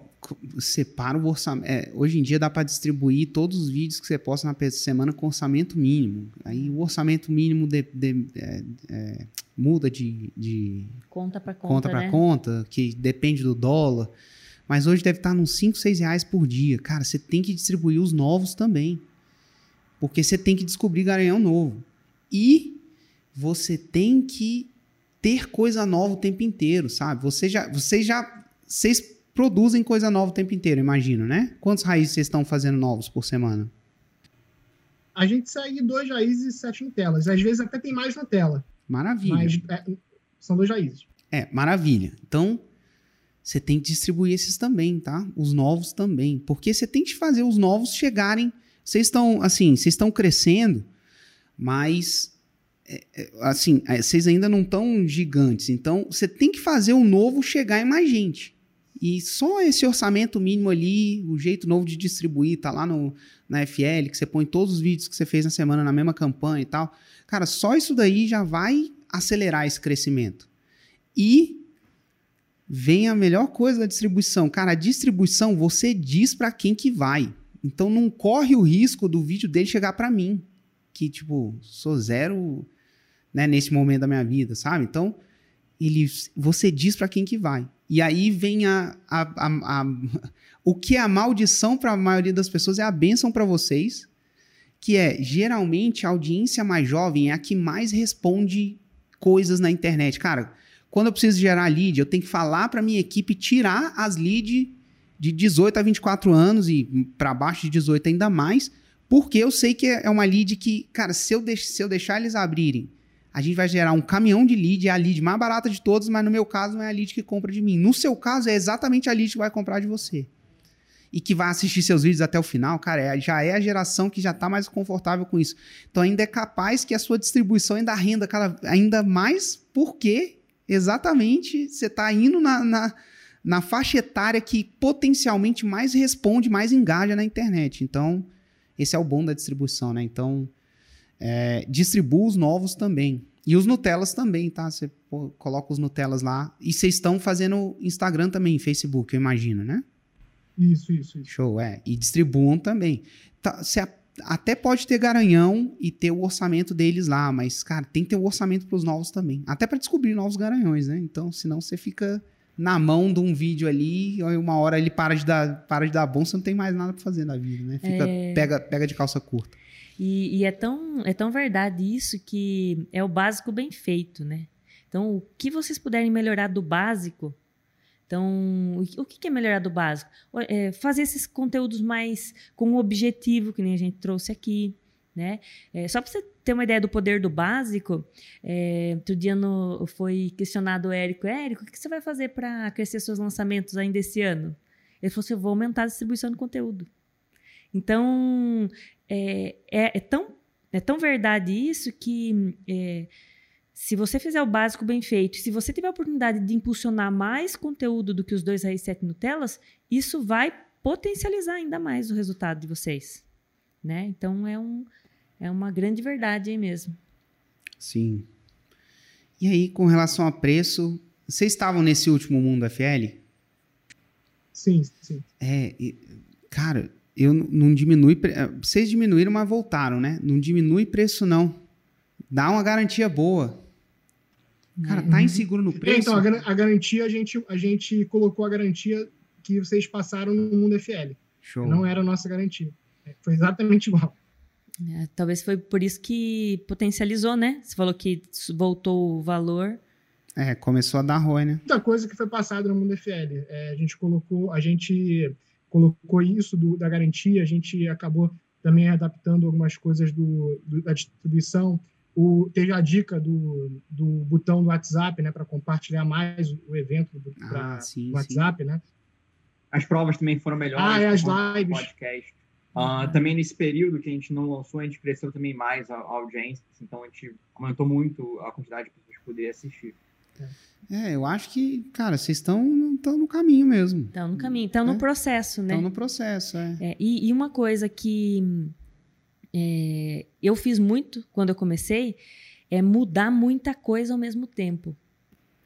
separa o orçamento. É, hoje em dia dá para distribuir todos os vídeos que você posta na semana com orçamento mínimo. Aí o orçamento mínimo de, de, é, é, muda de, de
conta para conta,
conta,
né?
conta, que depende do dólar. Mas hoje deve estar uns 5, 6 reais por dia. Cara, você tem que distribuir os novos também. Porque você tem que descobrir garanhão novo. E você tem que ter coisa nova o tempo inteiro, sabe? Você já, vocês já, vocês produzem coisa nova o tempo inteiro, imagino, né? Quantos raízes vocês estão fazendo novos por semana?
A gente segue dois raízes e sete telas. Às vezes até tem mais na tela.
Maravilha.
Mas é, são dois raízes.
É, maravilha. Então, você tem que distribuir esses também, tá? Os novos também. Porque você tem que fazer os novos chegarem. Vocês estão, assim, vocês estão crescendo, mas é, é, assim, é, vocês ainda não estão gigantes, então você tem que fazer o novo chegar em mais gente. E só esse orçamento mínimo ali, o jeito novo de distribuir, tá lá no, na FL, que você põe todos os vídeos que você fez na semana na mesma campanha e tal. Cara, só isso daí já vai acelerar esse crescimento. E vem a melhor coisa da distribuição. Cara, a distribuição você diz para quem que vai. Então não corre o risco do vídeo dele chegar para mim, que tipo, sou zero, né, nesse momento da minha vida, sabe? Então, ele você diz para quem que vai. E aí vem a, a, a, a o que é a maldição para a maioria das pessoas é a bênção para vocês, que é geralmente a audiência mais jovem é a que mais responde coisas na internet. Cara, quando eu preciso gerar lead, eu tenho que falar para minha equipe tirar as leads de 18 a 24 anos e para baixo de 18 ainda mais, porque eu sei que é uma lead que, cara, se eu, deix se eu deixar eles abrirem, a gente vai gerar um caminhão de lead, é a lead mais barata de todos, mas no meu caso não é a lead que compra de mim. No seu caso, é exatamente a lead que vai comprar de você e que vai assistir seus vídeos até o final, cara, é, já é a geração que já está mais confortável com isso. Então ainda é capaz que a sua distribuição ainda renda cada, ainda mais porque exatamente você está indo na, na, na, faixa etária que potencialmente mais responde, mais engaja na internet. Então, esse é o bom da distribuição, né? Então, é, distribua os novos também. E os Nutellas também, tá? Você coloca os Nutellas lá. E vocês estão fazendo Instagram também, Facebook, eu imagino, né?
Isso, isso, isso.
Show, é. E distribuam também. Tá, você até pode ter garanhão e ter o orçamento deles lá, mas, cara, tem que ter o orçamento para os novos também. Até para descobrir novos garanhões, né? Então, senão você fica na mão de um vídeo ali, e uma hora ele para de dar, para de dar bom, você não tem mais nada para fazer na vida, né? Fica, é... pega, pega de calça curta.
E, e, é, tão, é tão verdade isso que é o básico bem feito, né? Então, o que vocês puderem melhorar do básico, então, o que é melhorar do básico? É fazer esses conteúdos mais com um objetivo, que nem a gente trouxe aqui. Né? É, só para você ter uma ideia do poder do básico, é, outro dia no, foi questionado o Érico, Érico, o que você vai fazer para crescer seus lançamentos ainda esse ano? Ele falou assim, eu vou aumentar a distribuição de conteúdo. Então, é, é, é tão, é tão verdade isso que é, se você fizer o básico bem feito, se você tiver a oportunidade de impulsionar mais conteúdo do que os dois raiz 7 Nutellas, isso vai potencializar ainda mais o resultado de vocês. Né? Então é, um, é uma grande verdade aí mesmo.
Sim. E aí, com relação a preço, vocês estavam nesse último Mundo FL?
Sim, sim.
É, cara, eu não diminui. Vocês diminuíram, mas voltaram, né? Não diminui preço, não. Dá uma garantia boa. Cara, tá inseguro no preço?
Então, a, a, garantia, a gente, a gente colocou a garantia que vocês passaram no Mundo FL. Show. Não era a nossa garantia. É, foi exatamente igual.
É, talvez foi por isso que potencializou, né? Você falou que voltou o valor.
É, começou a dar ROI, né?
Muita coisa que foi passada no Mundo FL. É, a gente colocou, a gente colocou isso do, da garantia, a gente acabou também adaptando algumas coisas do, do da distribuição. O, teve a dica do, do botão do WhatsApp, né, para compartilhar mais o evento do ah, sim, WhatsApp, sim. né?
As provas também foram melhores.
Ah, e as lives.
Podcast. Uh, também nesse período que a gente não lançou, a gente cresceu também mais a, a audiência, então a gente aumentou muito a quantidade de pessoas que poderiam assistir.
É, eu acho que, cara, vocês estão no caminho mesmo.
Estão no caminho, estão é? no processo, né?
Estão no processo, é.
é e, e, uma coisa que é, eu fiz muito quando eu comecei é mudar muita coisa ao mesmo tempo.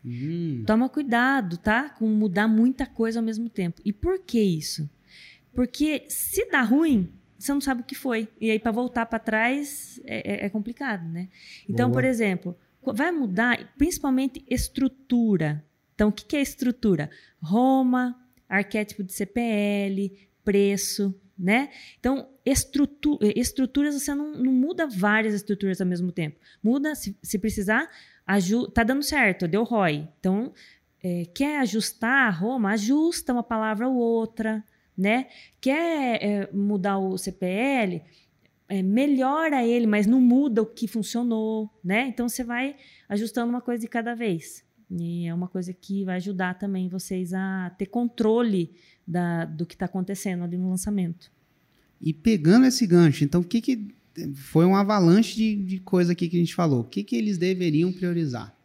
Hum. Toma cuidado, tá? Com mudar muita coisa ao mesmo tempo. E por que isso? Porque se dá ruim, você não sabe o que foi. E aí, para voltar para trás, é, é, é, complicado, né? Então, Boa. por exemplo, vai mudar principalmente estrutura. Então, o que, é estrutura? Roma, arquétipo de CPL, preço, né? Então, estrutu estruturas, você não, não, muda várias estruturas ao mesmo tempo. Muda, se, se precisar, tá dando certo, deu ROI. Então, é, quer ajustar a Roma, ajusta uma palavra ou outra, né? Quer é, mudar o CPL, é, melhora ele, mas não muda o que funcionou, né? Então, você vai ajustando uma coisa de cada vez. E é uma coisa que vai ajudar também vocês a ter controle da, do que está acontecendo ali no lançamento.
E pegando esse gancho, então o que, que foi um avalanche de, de coisa aqui que a gente falou? O que, que eles deveriam priorizar?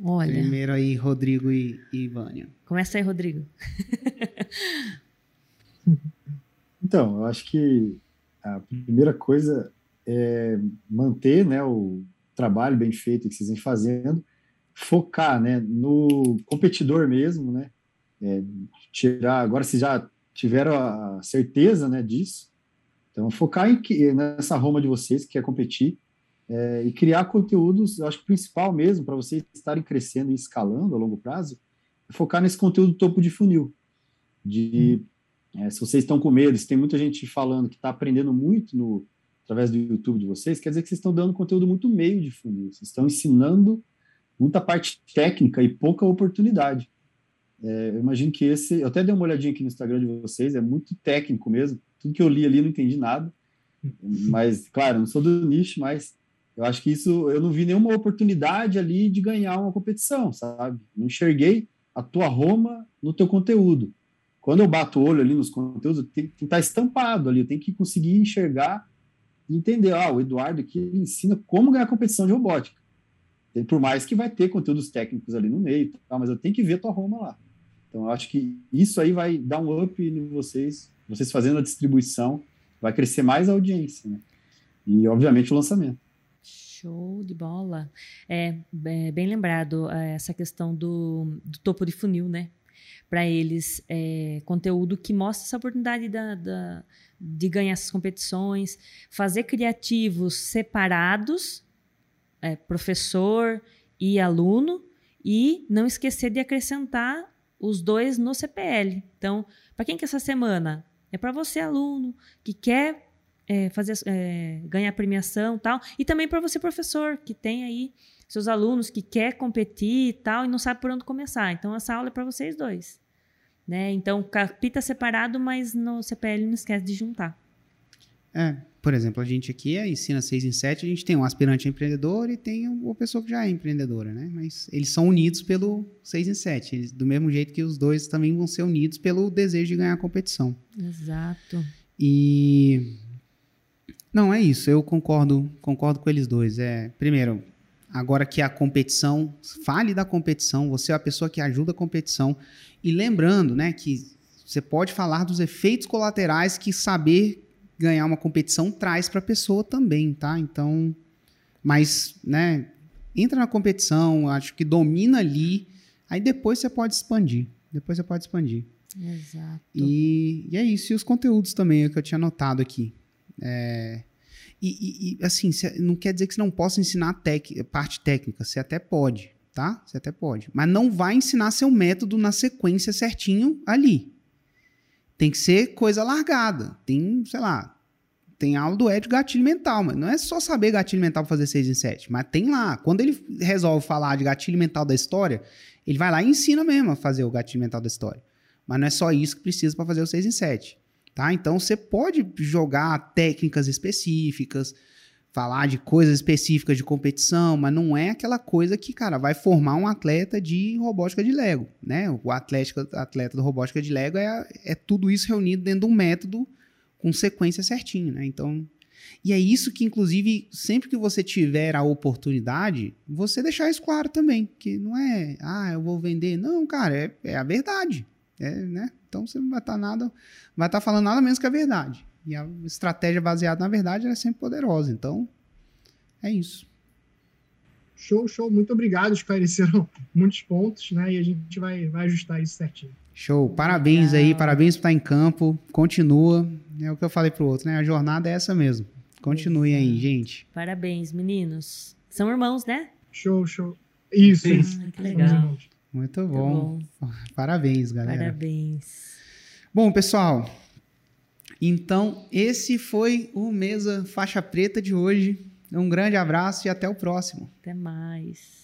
Olha.
Primeiro aí, Rodrigo e, e Vânia.
Começa aí, Rodrigo.
então, eu acho que a primeira coisa é manter né, o trabalho bem feito que vocês vêm fazendo, focar né, no competidor mesmo, né? É, tirar, agora vocês já tiveram a certeza né, disso. Então, focar em que, nessa Roma de vocês que quer competir é, e criar conteúdos, eu acho que o principal mesmo, para vocês estarem crescendo e escalando a longo prazo, é focar nesse conteúdo topo de funil. De, é, se vocês estão com medo, se tem muita gente falando que está aprendendo muito no, através do YouTube de vocês, quer dizer que vocês estão dando conteúdo muito meio de funil. Vocês estão ensinando muita parte técnica e pouca oportunidade. É, eu imagino que esse. Eu até dei uma olhadinha aqui no Instagram de vocês, é muito técnico mesmo. Tudo que eu li ali eu não entendi nada. Mas, claro, não sou do nicho, mas eu acho que isso. Eu não vi nenhuma oportunidade ali de ganhar uma competição, sabe? Não enxerguei a tua Roma no teu conteúdo. Quando eu bato o olho ali nos conteúdos, tem que estar estampado ali, eu tenho que conseguir enxergar e entender. Ah, o Eduardo aqui ensina como ganhar competição de robótica. Por mais que vai ter conteúdos técnicos ali no meio, tá? mas eu tenho que ver a tua Roma lá. Então, eu acho que isso aí vai dar um up em vocês, vocês fazendo a distribuição, vai crescer mais a audiência, né? E, obviamente, o lançamento.
Show de bola. É, é bem lembrado é, essa questão do, do, topo de funil, né? Para eles, é, conteúdo que mostra essa oportunidade da, da, de ganhar essas competições, fazer criativos separados, é, professor e aluno, e não esquecer de acrescentar os dois no CPL. Então, para quem que é essa semana? É para você, aluno, que quer é, fazer, é, ganhar premiação tal. E também para você, professor, que tem aí seus alunos que quer competir e tal e não sabe por onde começar. Então, essa aula é para vocês dois. Né? Então, capita separado, mas no CPL não esquece de juntar.
É, por exemplo, a gente aqui é, ensina 6 em 7, a gente tem um aspirante empreendedor e tem uma pessoa que já é empreendedora, né? Mas eles são unidos pelo 6 em 7, eles, do mesmo jeito que os dois também vão ser unidos pelo desejo de ganhar a competição.
Exato.
E não é isso, eu concordo, concordo com eles dois. É, primeiro, agora que a competição, fale da competição, você é a pessoa que ajuda a competição e lembrando, né, que você pode falar dos efeitos colaterais que saber ganhar uma competição traz para a pessoa também, tá? Então, mas, né, entra na competição, acho que domina ali, aí depois você pode expandir. Depois você pode expandir.
Exato.
E, e é isso. E os conteúdos também, é o que eu tinha anotado aqui. É, e, e, assim, não quer dizer que você não possa ensinar tec, parte técnica. Você até pode, tá? Você até pode. Mas não vai ensinar seu método na sequência certinho ali. Tem que ser coisa largada. Tem, sei lá, tem aula do Ed gatilho mental, mas não é só saber gatilho mental para fazer 6 em 7, mas tem lá. Quando ele resolve falar de gatilho mental da história, ele vai lá e ensina mesmo a fazer o gatilho mental da história. Mas não é só isso que precisa para fazer o 6 em 7, tá? Então você pode jogar técnicas específicas, falar de coisas específicas de competição, mas não é aquela coisa que, cara, vai formar um atleta de robótica de Lego, né? O atleta, atleta do robótica de Lego é, é tudo isso reunido dentro de um método com sequência certinho, né? Então, e é isso que, inclusive, sempre que você tiver a oportunidade, você deixar isso claro também, que não é, ah, eu vou vender, não, cara, é, é a verdade, é, né? Então você não vai estar tá nada, vai estar tá falando nada menos que a verdade. E a estratégia baseada na verdade é sempre poderosa. Então, é isso.
Show, show. Muito obrigado. Esclareceram muitos pontos, né? E a gente vai, vai ajustar isso certinho.
Show. Parabéns aí, parabéns por estar em campo. Continua. É o que eu falei pro outro, né? A jornada é essa mesmo. Continue aí, gente.
Parabéns, meninos. São irmãos, né?
Show, show. Isso, ah, isso.
Que legal.
Muito bom. Muito bom. Parabéns, galera.
Parabéns.
Bom, pessoal, então, esse foi o Mesa Faixa Preta de hoje. Um grande abraço e até o próximo.
Até mais.